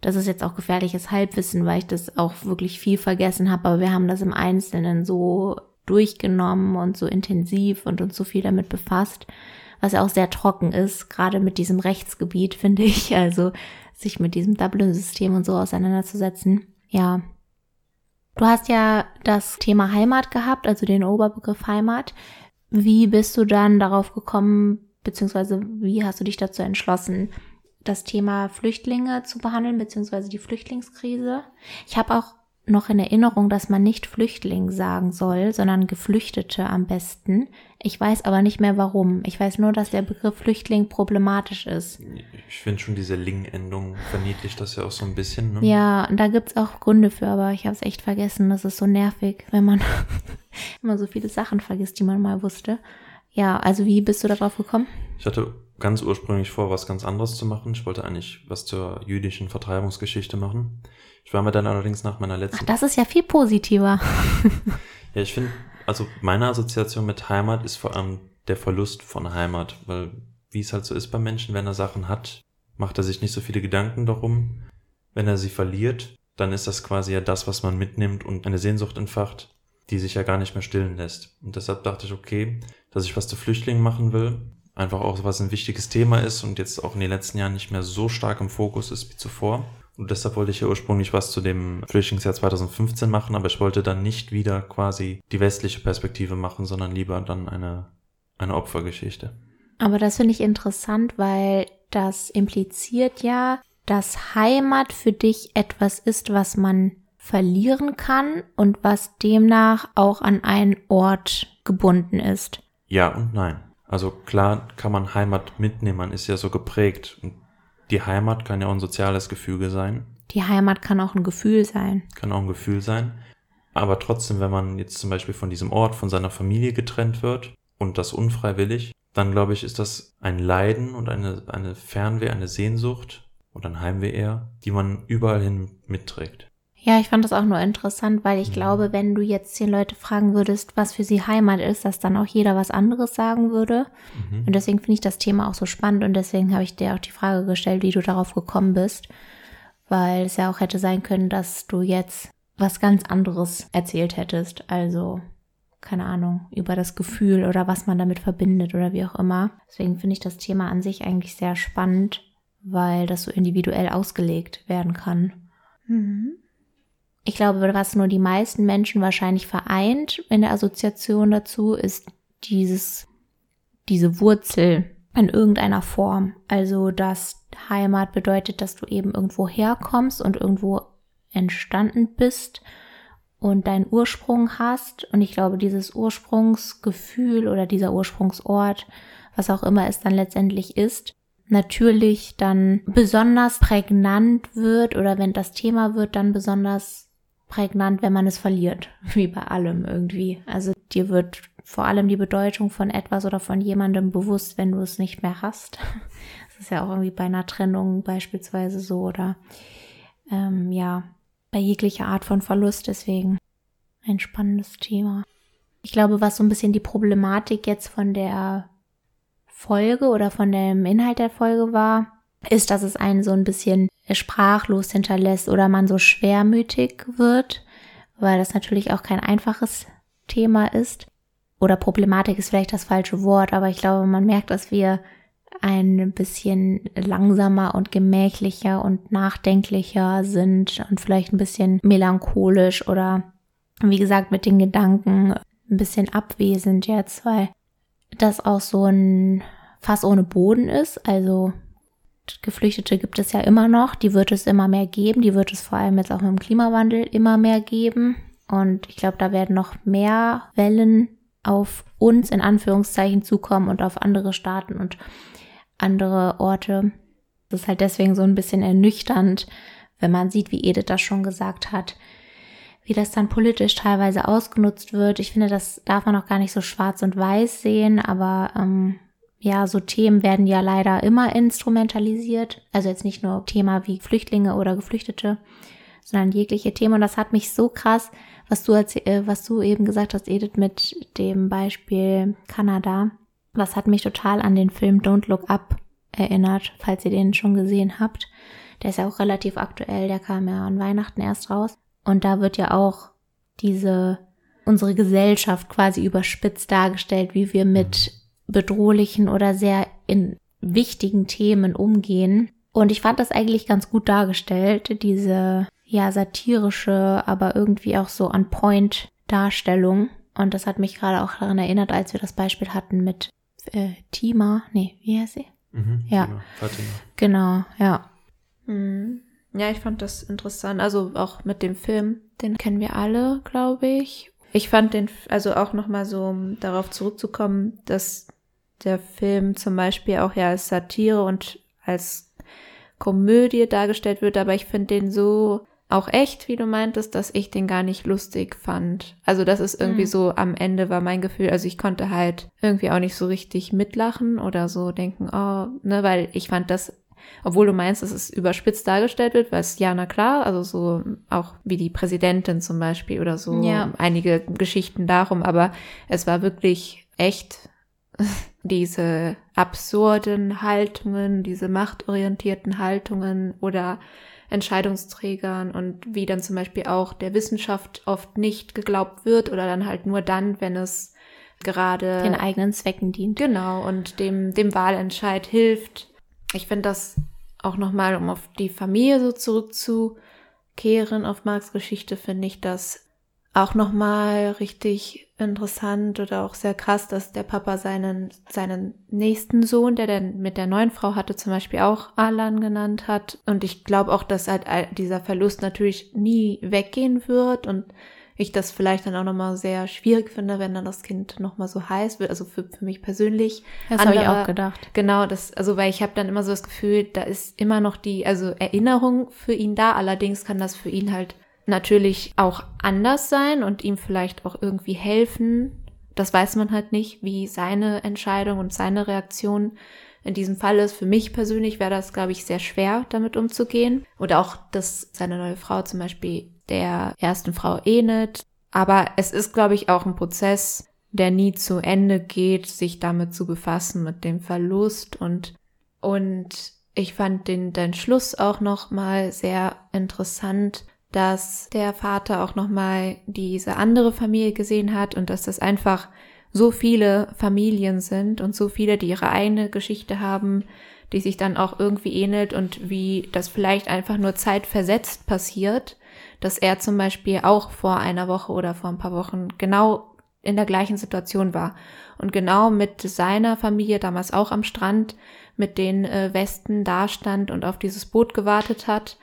das ist jetzt auch gefährliches Halbwissen, weil ich das auch wirklich viel vergessen habe, aber wir haben das im Einzelnen so durchgenommen und so intensiv und uns so viel damit befasst, was ja auch sehr trocken ist, gerade mit diesem Rechtsgebiet, finde ich, also sich mit diesem Dublin-System und so auseinanderzusetzen. Ja. Du hast ja das Thema Heimat gehabt, also den Oberbegriff Heimat. Wie bist du dann darauf gekommen, beziehungsweise wie hast du dich dazu entschlossen, das Thema Flüchtlinge zu behandeln, beziehungsweise die Flüchtlingskrise. Ich habe auch noch in Erinnerung, dass man nicht Flüchtling sagen soll, sondern Geflüchtete am besten. Ich weiß aber nicht mehr warum. Ich weiß nur, dass der Begriff Flüchtling problematisch ist. Ich finde schon diese Ling-Endung verniedlicht das ja auch so ein bisschen. Ne? Ja, und da gibt's auch Gründe für, aber ich habe es echt vergessen. Das ist so nervig, wenn man immer so viele Sachen vergisst, die man mal wusste. Ja, also wie bist du darauf gekommen? Ich hatte ganz ursprünglich vor, was ganz anderes zu machen. Ich wollte eigentlich was zur jüdischen Vertreibungsgeschichte machen. Ich war mir dann allerdings nach meiner letzten. Ach, das ist ja viel positiver. ja, ich finde, also meine Assoziation mit Heimat ist vor allem der Verlust von Heimat, weil wie es halt so ist bei Menschen, wenn er Sachen hat, macht er sich nicht so viele Gedanken darum. Wenn er sie verliert, dann ist das quasi ja das, was man mitnimmt und eine Sehnsucht entfacht, die sich ja gar nicht mehr stillen lässt. Und deshalb dachte ich, okay, dass ich was zu Flüchtlingen machen will, einfach auch was ein wichtiges Thema ist und jetzt auch in den letzten Jahren nicht mehr so stark im Fokus ist wie zuvor. Und deshalb wollte ich ja ursprünglich was zu dem Flüchtlingsjahr 2015 machen, aber ich wollte dann nicht wieder quasi die westliche Perspektive machen, sondern lieber dann eine, eine Opfergeschichte. Aber das finde ich interessant, weil das impliziert ja, dass Heimat für dich etwas ist, was man verlieren kann und was demnach auch an einen Ort gebunden ist. Ja und nein. Also klar kann man Heimat mitnehmen, man ist ja so geprägt. Und die Heimat kann ja auch ein soziales Gefüge sein. Die Heimat kann auch ein Gefühl sein. Kann auch ein Gefühl sein. Aber trotzdem, wenn man jetzt zum Beispiel von diesem Ort, von seiner Familie getrennt wird und das unfreiwillig, dann glaube ich, ist das ein Leiden und eine, eine Fernweh, eine Sehnsucht oder ein Heimweh eher, die man überall hin mitträgt. Ja, ich fand das auch nur interessant, weil ich mhm. glaube, wenn du jetzt zehn Leute fragen würdest, was für sie Heimat ist, dass dann auch jeder was anderes sagen würde. Mhm. Und deswegen finde ich das Thema auch so spannend und deswegen habe ich dir auch die Frage gestellt, wie du darauf gekommen bist, weil es ja auch hätte sein können, dass du jetzt was ganz anderes erzählt hättest. Also, keine Ahnung, über das Gefühl oder was man damit verbindet oder wie auch immer. Deswegen finde ich das Thema an sich eigentlich sehr spannend, weil das so individuell ausgelegt werden kann. Mhm. Ich glaube, was nur die meisten Menschen wahrscheinlich vereint in der Assoziation dazu, ist dieses, diese Wurzel in irgendeiner Form. Also, dass Heimat bedeutet, dass du eben irgendwo herkommst und irgendwo entstanden bist und deinen Ursprung hast. Und ich glaube, dieses Ursprungsgefühl oder dieser Ursprungsort, was auch immer es dann letztendlich ist, natürlich dann besonders prägnant wird oder wenn das Thema wird, dann besonders prägnant, wenn man es verliert, wie bei allem irgendwie. Also dir wird vor allem die Bedeutung von etwas oder von jemandem bewusst, wenn du es nicht mehr hast. Das ist ja auch irgendwie bei einer Trennung beispielsweise so oder ähm, ja, bei jeglicher Art von Verlust. Deswegen ein spannendes Thema. Ich glaube, was so ein bisschen die Problematik jetzt von der Folge oder von dem Inhalt der Folge war, ist, dass es einen so ein bisschen sprachlos hinterlässt oder man so schwermütig wird, weil das natürlich auch kein einfaches Thema ist. Oder Problematik ist vielleicht das falsche Wort, aber ich glaube, man merkt, dass wir ein bisschen langsamer und gemächlicher und nachdenklicher sind und vielleicht ein bisschen melancholisch oder wie gesagt mit den Gedanken ein bisschen abwesend jetzt, weil das auch so ein Fass ohne Boden ist. Also Geflüchtete gibt es ja immer noch, die wird es immer mehr geben, die wird es vor allem jetzt auch mit dem Klimawandel immer mehr geben. Und ich glaube, da werden noch mehr Wellen auf uns in Anführungszeichen zukommen und auf andere Staaten und andere Orte. Das ist halt deswegen so ein bisschen ernüchternd, wenn man sieht, wie Edith das schon gesagt hat, wie das dann politisch teilweise ausgenutzt wird. Ich finde, das darf man auch gar nicht so schwarz und weiß sehen, aber ähm, ja, so Themen werden ja leider immer instrumentalisiert. Also jetzt nicht nur Thema wie Flüchtlinge oder Geflüchtete, sondern jegliche Themen. Und das hat mich so krass, was du, äh, was du eben gesagt hast, Edith, mit dem Beispiel Kanada. Das hat mich total an den Film Don't Look Up erinnert, falls ihr den schon gesehen habt. Der ist ja auch relativ aktuell, der kam ja an Weihnachten erst raus. Und da wird ja auch diese, unsere Gesellschaft quasi überspitzt dargestellt, wie wir mit bedrohlichen oder sehr in wichtigen Themen umgehen. Und ich fand das eigentlich ganz gut dargestellt, diese ja satirische, aber irgendwie auch so on point Darstellung. Und das hat mich gerade auch daran erinnert, als wir das Beispiel hatten mit äh, Tima. Nee, wie heißt sie? Mhm, ja. Tima, Fatima. Genau, ja. Mhm. Ja, ich fand das interessant. Also auch mit dem Film, den kennen wir alle, glaube ich. Ich fand den, also auch nochmal so, um darauf zurückzukommen, dass der Film zum Beispiel auch ja als Satire und als Komödie dargestellt wird, aber ich finde den so auch echt, wie du meintest, dass ich den gar nicht lustig fand. Also das ist irgendwie mhm. so am Ende war mein Gefühl, also ich konnte halt irgendwie auch nicht so richtig mitlachen oder so denken, oh, ne, weil ich fand das obwohl du meinst, dass es überspitzt dargestellt wird, weil es ja, na klar, also so auch wie die Präsidentin zum Beispiel oder so ja. einige Geschichten darum, aber es war wirklich echt diese absurden Haltungen, diese machtorientierten Haltungen oder Entscheidungsträgern und wie dann zum Beispiel auch der Wissenschaft oft nicht geglaubt wird oder dann halt nur dann, wenn es gerade den eigenen Zwecken dient. Genau und dem dem Wahlentscheid hilft ich finde das auch nochmal, um auf die Familie so zurückzukehren, auf Marx Geschichte, finde ich das auch nochmal richtig interessant oder auch sehr krass, dass der Papa seinen, seinen nächsten Sohn, der dann mit der neuen Frau hatte, zum Beispiel auch Alan genannt hat. Und ich glaube auch, dass halt dieser Verlust natürlich nie weggehen wird und ich das vielleicht dann auch nochmal sehr schwierig finde, wenn dann das Kind nochmal so heiß wird. Also für, für mich persönlich. Das habe ich auch gedacht. Genau, das, also weil ich habe dann immer so das Gefühl, da ist immer noch die, also Erinnerung für ihn da. Allerdings kann das für ihn halt natürlich auch anders sein und ihm vielleicht auch irgendwie helfen. Das weiß man halt nicht, wie seine Entscheidung und seine Reaktion in diesem Fall ist. Für mich persönlich wäre das, glaube ich, sehr schwer, damit umzugehen. Oder auch, dass seine neue Frau zum Beispiel der ersten Frau ähnelt. Aber es ist, glaube ich, auch ein Prozess, der nie zu Ende geht, sich damit zu befassen, mit dem Verlust und, und ich fand den, den Schluss auch nochmal sehr interessant, dass der Vater auch nochmal diese andere Familie gesehen hat und dass das einfach so viele Familien sind und so viele, die ihre eigene Geschichte haben, die sich dann auch irgendwie ähnelt und wie das vielleicht einfach nur zeitversetzt passiert dass er zum Beispiel auch vor einer Woche oder vor ein paar Wochen genau in der gleichen Situation war und genau mit seiner Familie damals auch am Strand mit den äh, Westen dastand und auf dieses Boot gewartet hat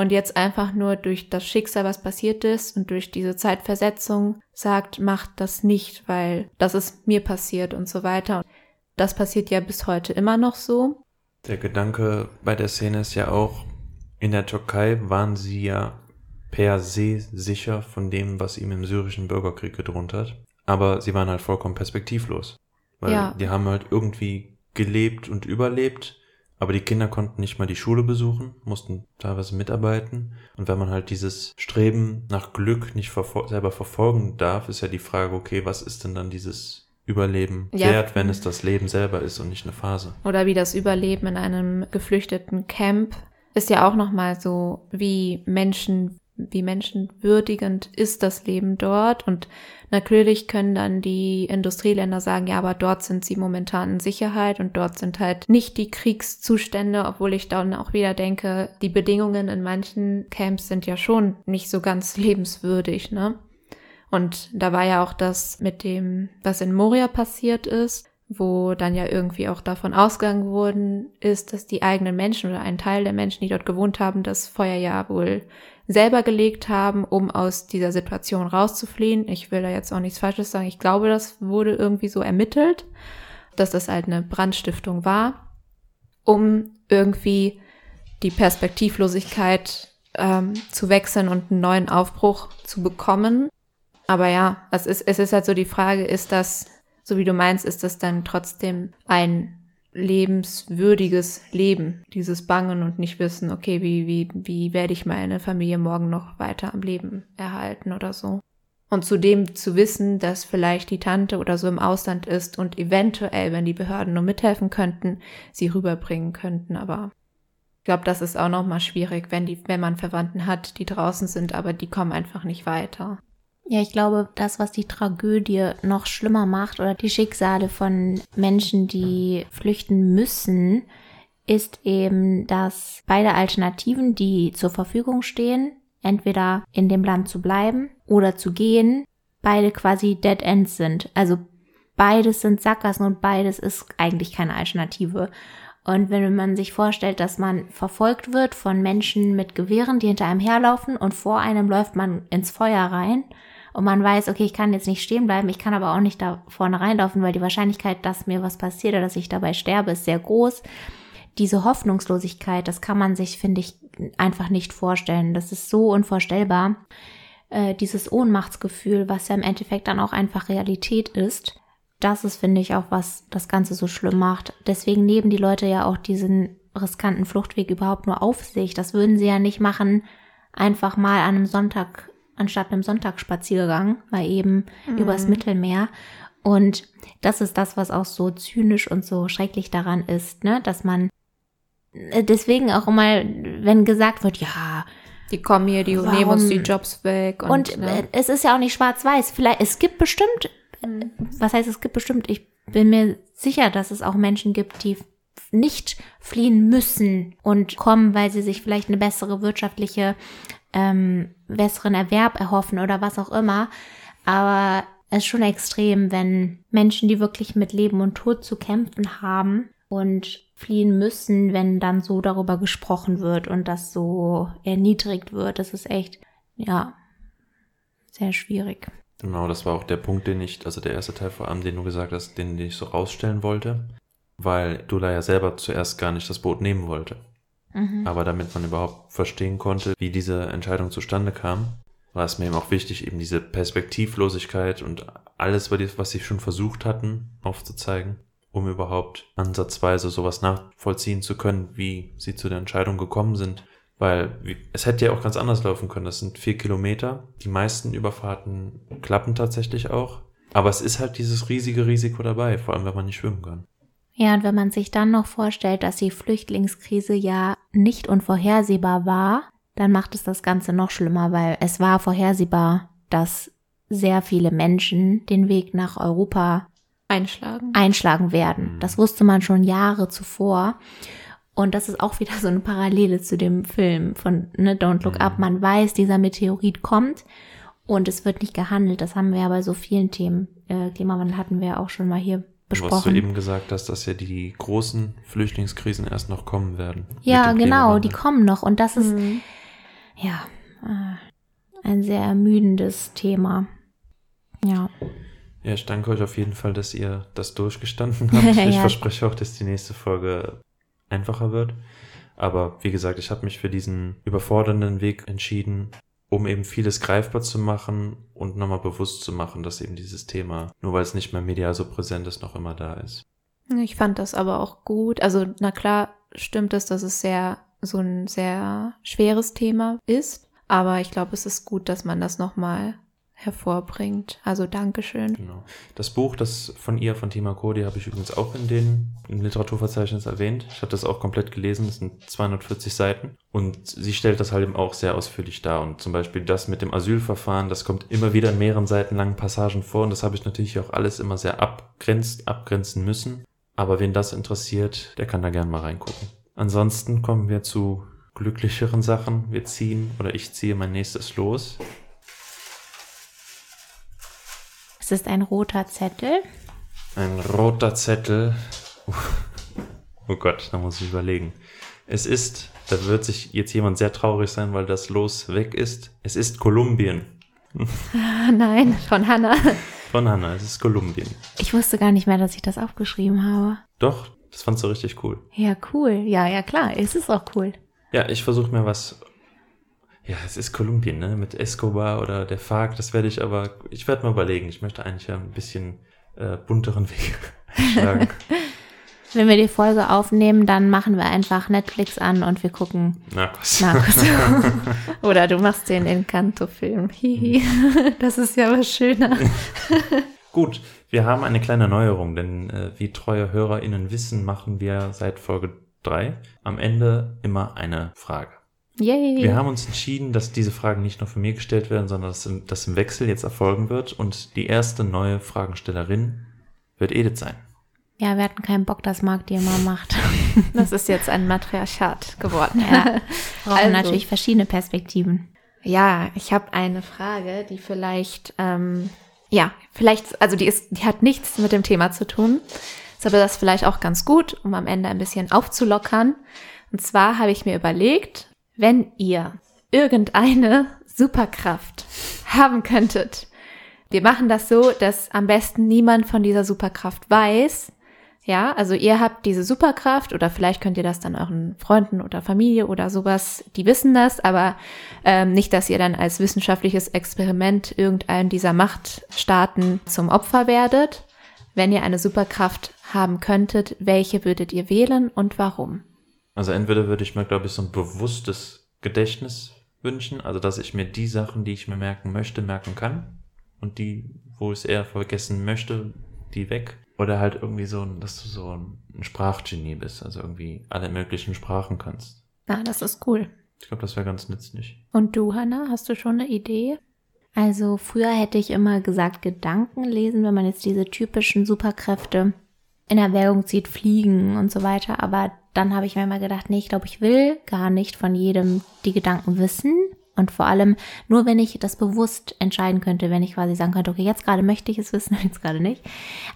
und jetzt einfach nur durch das Schicksal, was passiert ist und durch diese Zeitversetzung sagt, macht das nicht, weil das ist mir passiert und so weiter. Das passiert ja bis heute immer noch so. Der Gedanke bei der Szene ist ja auch, in der Türkei waren sie ja per se sicher von dem, was ihm im syrischen Bürgerkrieg gedroht hat. Aber sie waren halt vollkommen perspektivlos. Weil ja. die haben halt irgendwie gelebt und überlebt, aber die Kinder konnten nicht mal die Schule besuchen, mussten teilweise mitarbeiten. Und wenn man halt dieses Streben nach Glück nicht verfol selber verfolgen darf, ist ja die Frage, okay, was ist denn dann dieses Überleben Ja. wert, wenn es das Leben selber ist und nicht eine Phase. Oder wie das Überleben in einem geflüchteten Camp ist ja auch nochmal so, wie Menschen, wie menschenwürdigend ist das Leben dort. Und natürlich können dann die Industrieländer sagen, ja, aber dort sind sie momentan in Sicherheit und dort sind halt nicht die Kriegszustände, obwohl ich dann auch wieder denke, die Bedingungen in manchen Camps sind ja schon nicht so ganz lebenswürdig, ne? Und da war ja auch das mit dem, was in Moria passiert ist, wo dann ja irgendwie auch davon ausgegangen worden ist, dass die eigenen Menschen oder ein Teil der Menschen, die dort gewohnt haben, das Feuer ja wohl selber gelegt haben, um aus dieser Situation rauszufliehen. Ich will da jetzt auch nichts Falsches sagen. Ich glaube, das wurde irgendwie so ermittelt, dass das halt eine Brandstiftung war, um irgendwie die Perspektivlosigkeit ähm, zu wechseln und einen neuen Aufbruch zu bekommen. Aber ja, es ist, es ist halt so die Frage, ist das, so wie du meinst, ist das dann trotzdem ein lebenswürdiges Leben, dieses Bangen und nicht wissen, okay, wie, wie, wie werde ich meine Familie morgen noch weiter am Leben erhalten oder so. Und zudem zu wissen, dass vielleicht die Tante oder so im Ausland ist und eventuell, wenn die Behörden nur mithelfen könnten, sie rüberbringen könnten. Aber ich glaube, das ist auch nochmal schwierig, wenn die, wenn man Verwandten hat, die draußen sind, aber die kommen einfach nicht weiter. Ja, ich glaube, das, was die Tragödie noch schlimmer macht oder die Schicksale von Menschen, die flüchten müssen, ist eben, dass beide Alternativen, die zur Verfügung stehen, entweder in dem Land zu bleiben oder zu gehen, beide quasi Dead Ends sind. Also beides sind Sackgassen und beides ist eigentlich keine Alternative. Und wenn man sich vorstellt, dass man verfolgt wird von Menschen mit Gewehren, die hinter einem herlaufen und vor einem läuft man ins Feuer rein und man weiß, okay, ich kann jetzt nicht stehen bleiben, ich kann aber auch nicht da vorne reinlaufen, weil die Wahrscheinlichkeit, dass mir was passiert oder dass ich dabei sterbe, ist sehr groß. Diese Hoffnungslosigkeit, das kann man sich, finde ich, einfach nicht vorstellen. Das ist so unvorstellbar. Äh, dieses Ohnmachtsgefühl, was ja im Endeffekt dann auch einfach Realität ist, das ist, finde ich, auch was das Ganze so schlimm macht. Deswegen nehmen die Leute ja auch diesen riskanten Fluchtweg überhaupt nur auf sich. Das würden sie ja nicht machen, einfach mal an einem Sonntag, anstatt einem Sonntagsspaziergang, mal eben übers Mittelmeer. Und das ist das, was auch so zynisch und so schrecklich daran ist, ne, dass man äh, deswegen auch immer, wenn gesagt wird, ja, Die kommen hier, die Warum? nehmen uns die Jobs weg. Und, und ne? äh, es ist ja auch nicht schwarz-weiß. Vielleicht, es gibt bestimmt, äh, was heißt es gibt bestimmt, ich bin mir sicher, dass es auch Menschen gibt, die nicht fliehen müssen und kommen, weil sie sich vielleicht eine bessere wirtschaftliche, ähm, besseren Erwerb erhoffen oder was auch immer. Aber es ist schon extrem, wenn Menschen, die wirklich mit Leben und Tod zu kämpfen haben und fliehen müssen, wenn dann so darüber gesprochen wird und das so erniedrigt wird. Das ist echt, ja, sehr schwierig. Genau, das war auch der Punkt, den ich, also der erste Teil vor allem, den du gesagt hast, den, den ich so rausstellen wollte, weil Dula ja selber zuerst gar nicht das Boot nehmen wollte. Mhm. Aber damit man überhaupt verstehen konnte, wie diese Entscheidung zustande kam, war es mir eben auch wichtig, eben diese Perspektivlosigkeit und alles, was sie schon versucht hatten, aufzuzeigen, um überhaupt ansatzweise sowas nachvollziehen zu können, wie sie zu der Entscheidung gekommen sind. Weil es hätte ja auch ganz anders laufen können. Das sind vier Kilometer. Die meisten Überfahrten klappen tatsächlich auch. Aber es ist halt dieses riesige Risiko dabei, vor allem wenn man nicht schwimmen kann. Ja, und wenn man sich dann noch vorstellt, dass die Flüchtlingskrise ja nicht unvorhersehbar war, dann macht es das Ganze noch schlimmer, weil es war vorhersehbar, dass sehr viele Menschen den Weg nach Europa einschlagen. einschlagen werden. Mhm. Das wusste man schon Jahre zuvor. Und das ist auch wieder so eine Parallele zu dem Film von ne, Don't Look Mhm. Up. Man weiß, dieser Meteorit kommt und es wird nicht gehandelt. Das haben wir ja bei so vielen Themen. Äh, Klimawandel hatten wir ja auch schon mal hier Und Was du besprochen. eben gesagt hast, dass ja die großen Flüchtlingskrisen erst noch kommen werden. Ja, genau, die kommen noch. Und das ist, Mhm. ja, äh, ein sehr ermüdendes Thema. Ja. Ja, ich danke euch auf jeden Fall, dass ihr das durchgestanden habt. Ich Ja. verspreche auch, dass die nächste Folge einfacher wird. Aber wie gesagt, ich habe mich für diesen überfordernden Weg entschieden, um eben vieles greifbar zu machen und nochmal bewusst zu machen, dass eben dieses Thema, nur weil es nicht mehr medial so präsent ist, noch immer da ist. Ich fand das aber auch gut. Also, na klar, stimmt es, dass es sehr, so ein sehr schweres Thema ist. Aber ich glaube, es ist gut, dass man das nochmal hervorbringt. Also Dankeschön. Genau. Das Buch, das von ihr, von Tima Cody, habe ich übrigens auch in den im Literaturverzeichnis erwähnt. Ich habe das auch komplett gelesen, das sind 240 Seiten. Und sie stellt das halt eben auch sehr ausführlich dar. Und zum Beispiel das mit dem Asylverfahren, das kommt immer wieder in mehreren Seiten langen Passagen vor. Und das habe ich natürlich auch alles immer sehr abgrenzt, abgrenzen müssen. Aber wen das interessiert, der kann da gerne mal reingucken. Ansonsten kommen wir zu glücklicheren Sachen. Wir ziehen oder ich ziehe mein nächstes los. Es ist ein roter Zettel. Ein roter Zettel. Oh Gott, da muss ich überlegen. Es ist, da wird sich jetzt jemand sehr traurig sein, weil das Los weg ist. Es ist Kolumbien. Nein, von Hannah. Von Hannah, es ist Kolumbien. Ich wusste gar nicht mehr, dass ich das aufgeschrieben habe. Doch, das fandst du richtig cool. Ja, cool. Ja, ja, klar. Es ist auch cool. Ja, ich versuche mir was. Ja, es ist Kolumbien, ne? Mit Escobar oder der FARC, das werde ich aber. Ich werde mal überlegen. Ich möchte eigentlich ja ein bisschen äh, bunteren Weg einschlagen. Wenn wir die Folge aufnehmen, dann machen wir einfach Netflix an und wir gucken Narcos. Narcos. Oder du machst den Encanto-Film. Hihi. Das ist ja was schöner. Gut, wir haben eine kleine Neuerung, denn äh, wie treue HörerInnen wissen, machen wir seit Folge 3 am Ende immer eine Frage. Yay. Wir haben uns entschieden, dass diese Fragen nicht nur von mir gestellt werden, sondern dass im, dass im Wechsel jetzt erfolgen wird und die erste neue Fragenstellerin wird Edith sein. Ja, wir hatten keinen Bock, dass Marc die immer macht. Das ist jetzt ein Matriarchat geworden. Ja. Brauchen Also. natürlich verschiedene Perspektiven. Ja, ich habe eine Frage, die vielleicht, ähm, ja, vielleicht, also die ist, die hat nichts mit dem Thema zu tun. Ist aber das vielleicht auch ganz gut, um am Ende ein bisschen aufzulockern. Und zwar habe ich mir überlegt, wenn ihr irgendeine Superkraft haben könntet. Wir machen das so, dass am besten niemand von dieser Superkraft weiß. Ja, also ihr habt diese Superkraft oder vielleicht könnt ihr das dann euren Freunden oder Familie oder sowas, die wissen das, aber ähm, nicht, dass ihr dann als wissenschaftliches Experiment irgendeinen dieser Machtstaaten zum Opfer werdet. Wenn ihr eine Superkraft haben könntet, welche würdet ihr wählen und warum? Also entweder würde ich mir, glaube ich, so ein bewusstes Gedächtnis wünschen, also dass ich mir die Sachen, die ich mir merken möchte, merken kann und die, wo ich es eher vergessen möchte, die weg. Oder halt irgendwie so, dass du so ein Sprachgenie bist, also irgendwie alle möglichen Sprachen kannst. Ah, das ist cool. Ich glaube, das wäre ganz nützlich. Und du, Hannah, hast du schon eine Idee? Also früher hätte ich immer gesagt, Gedanken lesen, wenn man jetzt diese typischen Superkräfte in Erwägung zieht, fliegen und so weiter. Aber dann habe ich mir mal gedacht, nee, ich glaube, ich will gar nicht von jedem die Gedanken wissen. Und vor allem nur, wenn ich das bewusst entscheiden könnte, wenn ich quasi sagen könnte, okay, jetzt gerade möchte ich es wissen, jetzt gerade nicht.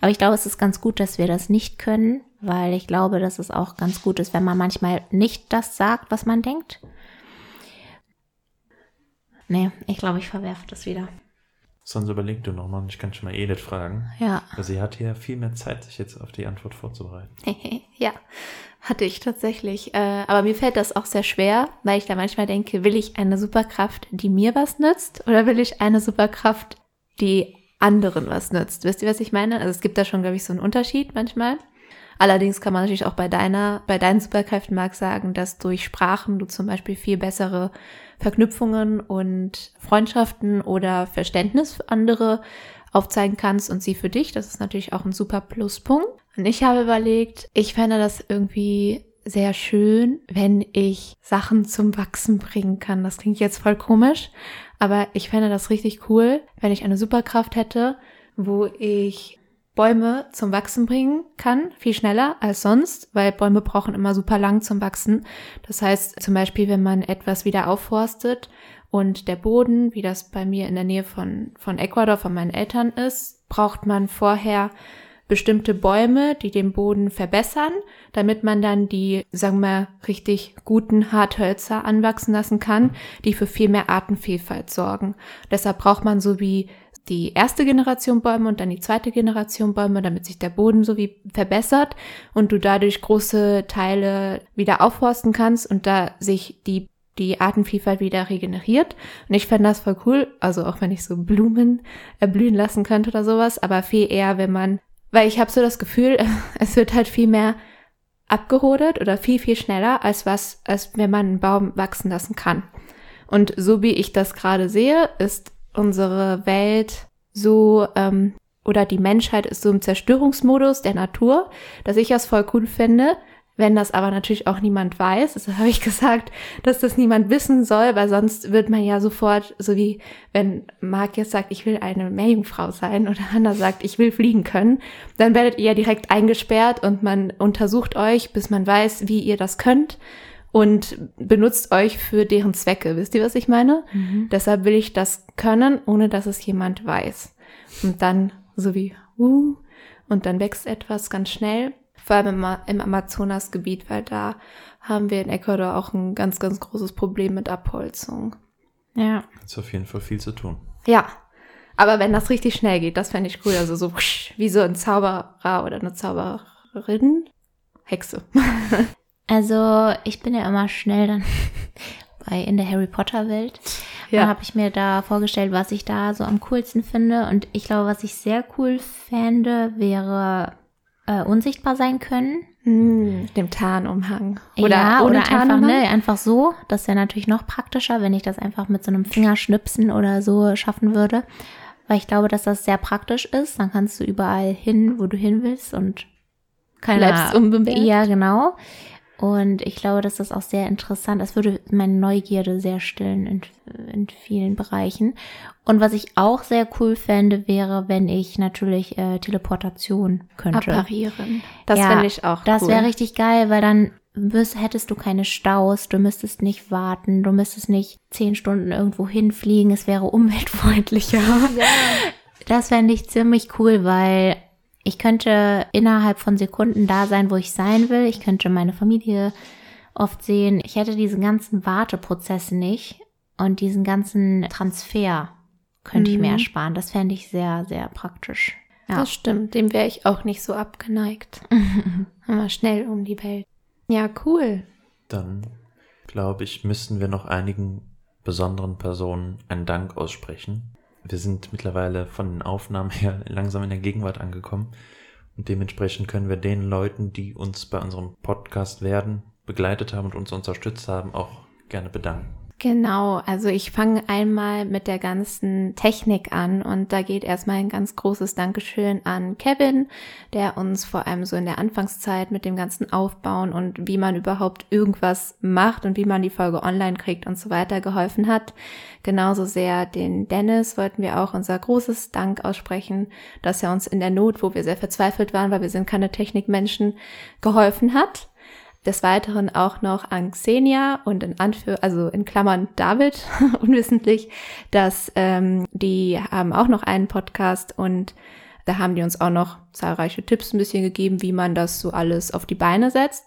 Aber ich glaube, es ist ganz gut, dass wir das nicht können, weil ich glaube, dass es auch ganz gut ist, wenn man manchmal nicht das sagt, was man denkt. Nee, ich glaube, ich verwerfe das wieder. Sonst überleg du nochmal und ich kann schon mal Edith fragen. Ja. Sie hat hier viel mehr Zeit, sich jetzt auf die Antwort vorzubereiten. ja, hatte ich tatsächlich. Äh, aber mir fällt das auch sehr schwer, weil ich da manchmal denke, will ich eine Superkraft, die mir was nützt, oder will ich eine Superkraft, die anderen was nützt? Wisst ihr, was ich meine? Also es gibt da schon, glaube ich, so einen Unterschied manchmal. Allerdings kann man natürlich auch bei deiner, bei deinen Superkräften mag sagen, dass durch Sprachen du zum Beispiel viel bessere Verknüpfungen und Freundschaften oder Verständnis für andere aufzeigen kannst und sie für dich. Das ist natürlich auch ein super Pluspunkt. Und ich habe überlegt, ich fände das irgendwie sehr schön, wenn ich Sachen zum Wachsen bringen kann. Das klingt jetzt voll komisch, aber ich fände das richtig cool, wenn ich eine Superkraft hätte, wo ich Bäume zum Wachsen bringen kann, viel schneller als sonst, weil Bäume brauchen immer super lang zum Wachsen. Das heißt zum Beispiel, wenn man etwas wieder aufforstet und der Boden, wie das bei mir in der Nähe von, von Ecuador, von meinen Eltern ist, braucht man vorher bestimmte Bäume, die den Boden verbessern, damit man dann die, sagen wir, richtig guten Harthölzer anwachsen lassen kann, die für viel mehr Artenvielfalt sorgen. Deshalb braucht man so wie die erste Generation Bäume und dann die zweite Generation Bäume, damit sich der Boden so wie verbessert und du dadurch große Teile wieder aufforsten kannst und da sich die die Artenvielfalt wieder regeneriert. Und ich fände das voll cool, also auch wenn ich so Blumen erblühen lassen könnte oder sowas, aber viel eher, wenn man, weil ich habe so das Gefühl, es wird halt viel mehr abgerodet oder viel, viel schneller, als was, als wenn man einen Baum wachsen lassen kann. Und so wie ich das gerade sehe, ist unsere Welt so ähm, oder die Menschheit ist so im Zerstörungsmodus der Natur, dass ich das voll cool finde. Wenn das aber natürlich auch niemand weiß, deshalb habe ich gesagt, dass das niemand wissen soll, weil sonst wird man ja sofort, so wie wenn Marc jetzt sagt, ich will eine Meerjungfrau sein oder Hannah sagt, ich will fliegen können, dann werdet ihr ja direkt eingesperrt und man untersucht euch, bis man weiß, wie ihr das könnt und benutzt euch für deren Zwecke. Wisst ihr, was ich meine? Mhm. Deshalb will ich das können, ohne dass es jemand weiß. Und dann so wie, uh, und dann wächst etwas ganz schnell vor allem im, im Amazonasgebiet, weil da haben wir in Ecuador auch ein ganz, ganz großes Problem mit Abholzung. Ja. Ist auf jeden Fall viel zu tun. Ja. Aber wenn das richtig schnell geht, das fände ich cool. Also so wie so ein Zauberer oder eine Zauberin. Hexe. also ich bin ja immer schnell dann bei in der Harry Potter Welt. Ja. Dann habe ich mir da vorgestellt, was ich da so am coolsten finde. Und ich glaube, was ich sehr cool fände, wäre äh, unsichtbar sein können. Hm, dem Tarnumhang. Oder, ja, oder einfach, ne, einfach so. Das wäre natürlich noch praktischer, wenn ich das einfach mit so einem Fingerschnipsen oder so schaffen würde. Weil ich glaube, dass das sehr praktisch ist. Dann kannst du überall hin, wo du hin willst und keiner. Bleibst unbemerkt. Ja, genau. Und ich glaube, dass das auch sehr interessant. Es würde meine Neugierde sehr stillen in, in vielen Bereichen. Und was ich auch sehr cool fände, wäre, wenn ich natürlich äh, Teleportation könnte. Apparieren. Das ja, fände ich auch Das cool. wäre richtig geil, weil dann müsst, hättest du keine Staus, du müsstest nicht warten, du müsstest nicht zehn Stunden irgendwo hinfliegen, es wäre umweltfreundlicher. Ja. Das fände ich ziemlich cool, weil ich könnte innerhalb von Sekunden da sein, wo ich sein will. Ich könnte meine Familie oft sehen. Ich hätte diesen ganzen Warteprozess nicht und diesen ganzen Transfer könnte mhm. ich mir mhm. ersparen. Das fände ich sehr, sehr praktisch. Ja. Das stimmt, dem wäre ich auch nicht so abgeneigt. Aber schnell um die Welt. Ja, cool. Dann glaube ich, müssten wir noch einigen besonderen Personen einen Dank aussprechen wir sind mittlerweile von den Aufnahmen her langsam in der Gegenwart angekommen. Und dementsprechend können wir den Leuten, die uns bei unserem Podcast werden, begleitet haben und uns unterstützt haben, auch gerne bedanken. Genau, also ich fange einmal mit der ganzen Technik an und da geht erstmal ein ganz großes Dankeschön an Kevin, der uns vor allem so in der Anfangszeit mit dem ganzen Aufbauen und wie man überhaupt irgendwas macht und wie man die Folge online kriegt und so weiter geholfen hat. Genauso sehr den Dennis wollten wir auch unser großes Dank aussprechen, dass er uns in der Not, wo wir sehr verzweifelt waren, weil wir sind keine Technikmenschen, geholfen hat. Des Weiteren auch noch an Xenia und in Anführ also in Klammern David, unwissentlich, dass ähm, die haben auch noch einen Podcast und da haben die uns auch noch zahlreiche Tipps ein bisschen gegeben, wie man das so alles auf die Beine setzt.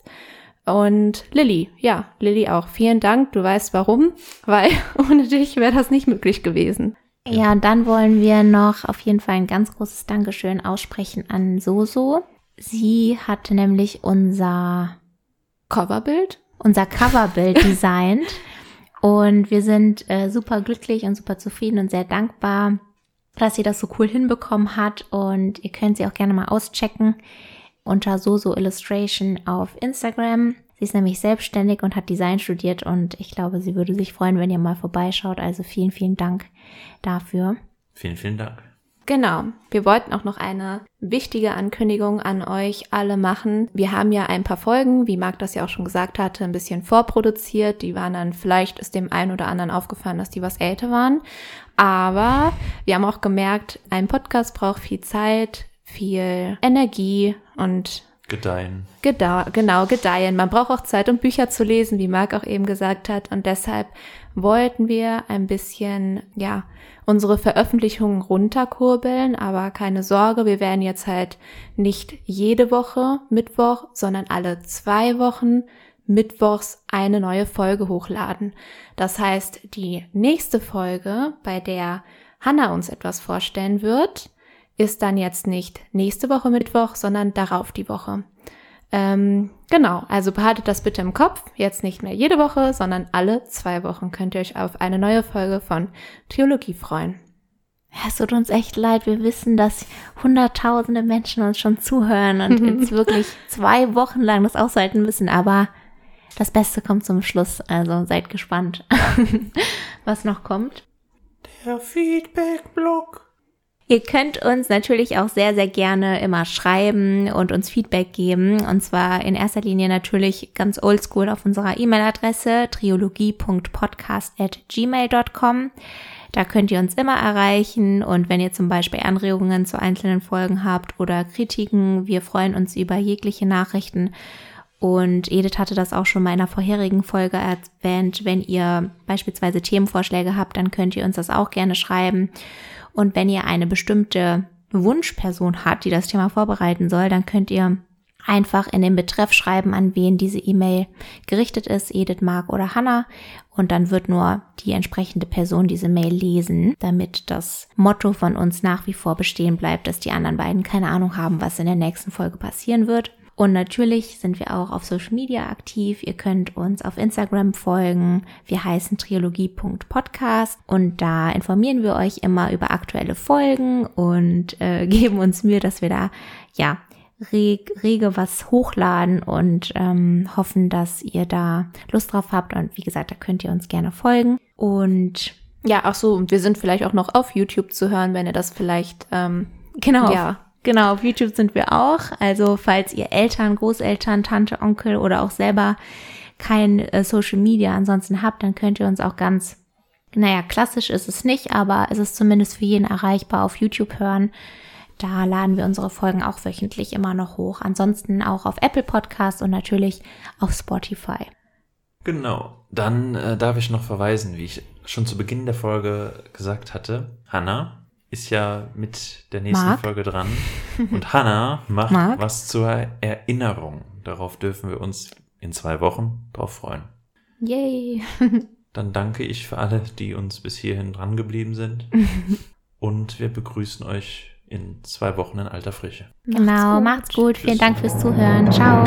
Und Lilly, ja, Lilly auch. Vielen Dank. Du weißt warum, weil ohne dich wäre das nicht möglich gewesen. Ja, und dann wollen wir noch auf jeden Fall ein ganz großes Dankeschön aussprechen an Soso. Sie hatte nämlich unser Coverbild? Unser Coverbild designt. und wir sind äh, super glücklich und super zufrieden und sehr dankbar, dass sie das so cool hinbekommen hat. Und ihr könnt sie auch gerne mal auschecken unter Soso Illustration auf Instagram. Sie ist nämlich selbstständig und hat Design studiert und ich glaube, sie würde sich freuen, wenn ihr mal vorbeischaut. Also vielen, vielen Dank dafür. Vielen, vielen Dank. Genau. Wir wollten auch noch eine wichtige Ankündigung an euch alle machen. Wir haben ja ein paar Folgen, wie Marc das ja auch schon gesagt hatte, ein bisschen vorproduziert. Die waren dann, vielleicht ist dem einen oder anderen aufgefallen, dass die was älter waren. Aber wir haben auch gemerkt, ein Podcast braucht viel Zeit, viel Energie und Gedeihen. Gedau genau, gedeihen. Man braucht auch Zeit, um Bücher zu lesen, wie Marc auch eben gesagt hat. Und deshalb wollten wir ein bisschen, ja, unsere Veröffentlichungen runterkurbeln, aber keine Sorge, wir werden jetzt halt nicht jede Woche Mittwoch, sondern alle zwei Wochen Mittwochs eine neue Folge hochladen. Das heißt, die nächste Folge, bei der Hannah uns etwas vorstellen wird, ist dann jetzt nicht nächste Woche Mittwoch, sondern darauf die Woche. Ähm, genau, also behaltet das bitte im Kopf. Jetzt nicht mehr jede Woche, sondern alle zwei Wochen könnt ihr euch auf eine neue Folge von Theologie freuen. Ja, es tut uns echt leid. Wir wissen, dass hunderttausende Menschen uns schon zuhören und jetzt wirklich zwei Wochen lang das aushalten müssen. Aber das Beste kommt zum Schluss. Also seid gespannt, was noch kommt. Der Feedback-Blog. Ihr könnt uns natürlich auch sehr, sehr gerne immer schreiben und uns Feedback geben. Und zwar in erster Linie natürlich ganz oldschool auf unserer E-Mail-Adresse triologie.podcast.gmail.com. Da könnt ihr uns immer erreichen und wenn ihr zum Beispiel Anregungen zu einzelnen Folgen habt oder Kritiken, wir freuen uns über jegliche Nachrichten. Und Edith hatte das auch schon in einer vorherigen Folge erwähnt. Wenn ihr beispielsweise Themenvorschläge habt, dann könnt ihr uns das auch gerne schreiben. Und wenn ihr eine bestimmte Wunschperson habt, die das Thema vorbereiten soll, dann könnt ihr einfach in den Betreff schreiben, an wen diese E-Mail gerichtet ist, Edith, Mark oder Hannah. Und dann wird nur die entsprechende Person diese Mail lesen, damit das Motto von uns nach wie vor bestehen bleibt, dass die anderen beiden keine Ahnung haben, was in der nächsten Folge passieren wird. Und natürlich sind wir auch auf Social Media aktiv. Ihr könnt uns auf Instagram folgen. Wir heißen triologie.podcast und da informieren wir euch immer über aktuelle Folgen und äh, geben uns Mühe, dass wir da ja reg, rege was hochladen und ähm, hoffen, dass ihr da Lust drauf habt. Und wie gesagt, da könnt ihr uns gerne folgen. Und ja, ach so, und wir sind vielleicht auch noch auf YouTube zu hören, wenn ihr das vielleicht ähm, genau ja Genau, auf YouTube sind wir auch. Also falls ihr Eltern, Großeltern, Tante, Onkel oder auch selber kein äh, Social Media ansonsten habt, dann könnt ihr uns auch ganz, naja, klassisch ist es nicht, aber es ist zumindest für jeden erreichbar auf YouTube hören. Da laden wir unsere Folgen auch wöchentlich immer noch hoch. Ansonsten auch auf Apple Podcast und natürlich auf Spotify. Genau. Dann äh, darf ich noch verweisen, wie ich schon zu Beginn der Folge gesagt hatte. Hannah, ist ja mit der nächsten Marc? Folge dran. Und Hannah macht Marc? was zur Erinnerung. Darauf dürfen wir uns in zwei Wochen drauf freuen. Yay! Dann danke ich für alle, die uns bis hierhin dran geblieben sind. Und wir begrüßen euch in zwei Wochen in alter Frische. Genau, macht's gut. Vielen Dank fürs Zuhören. Ciao.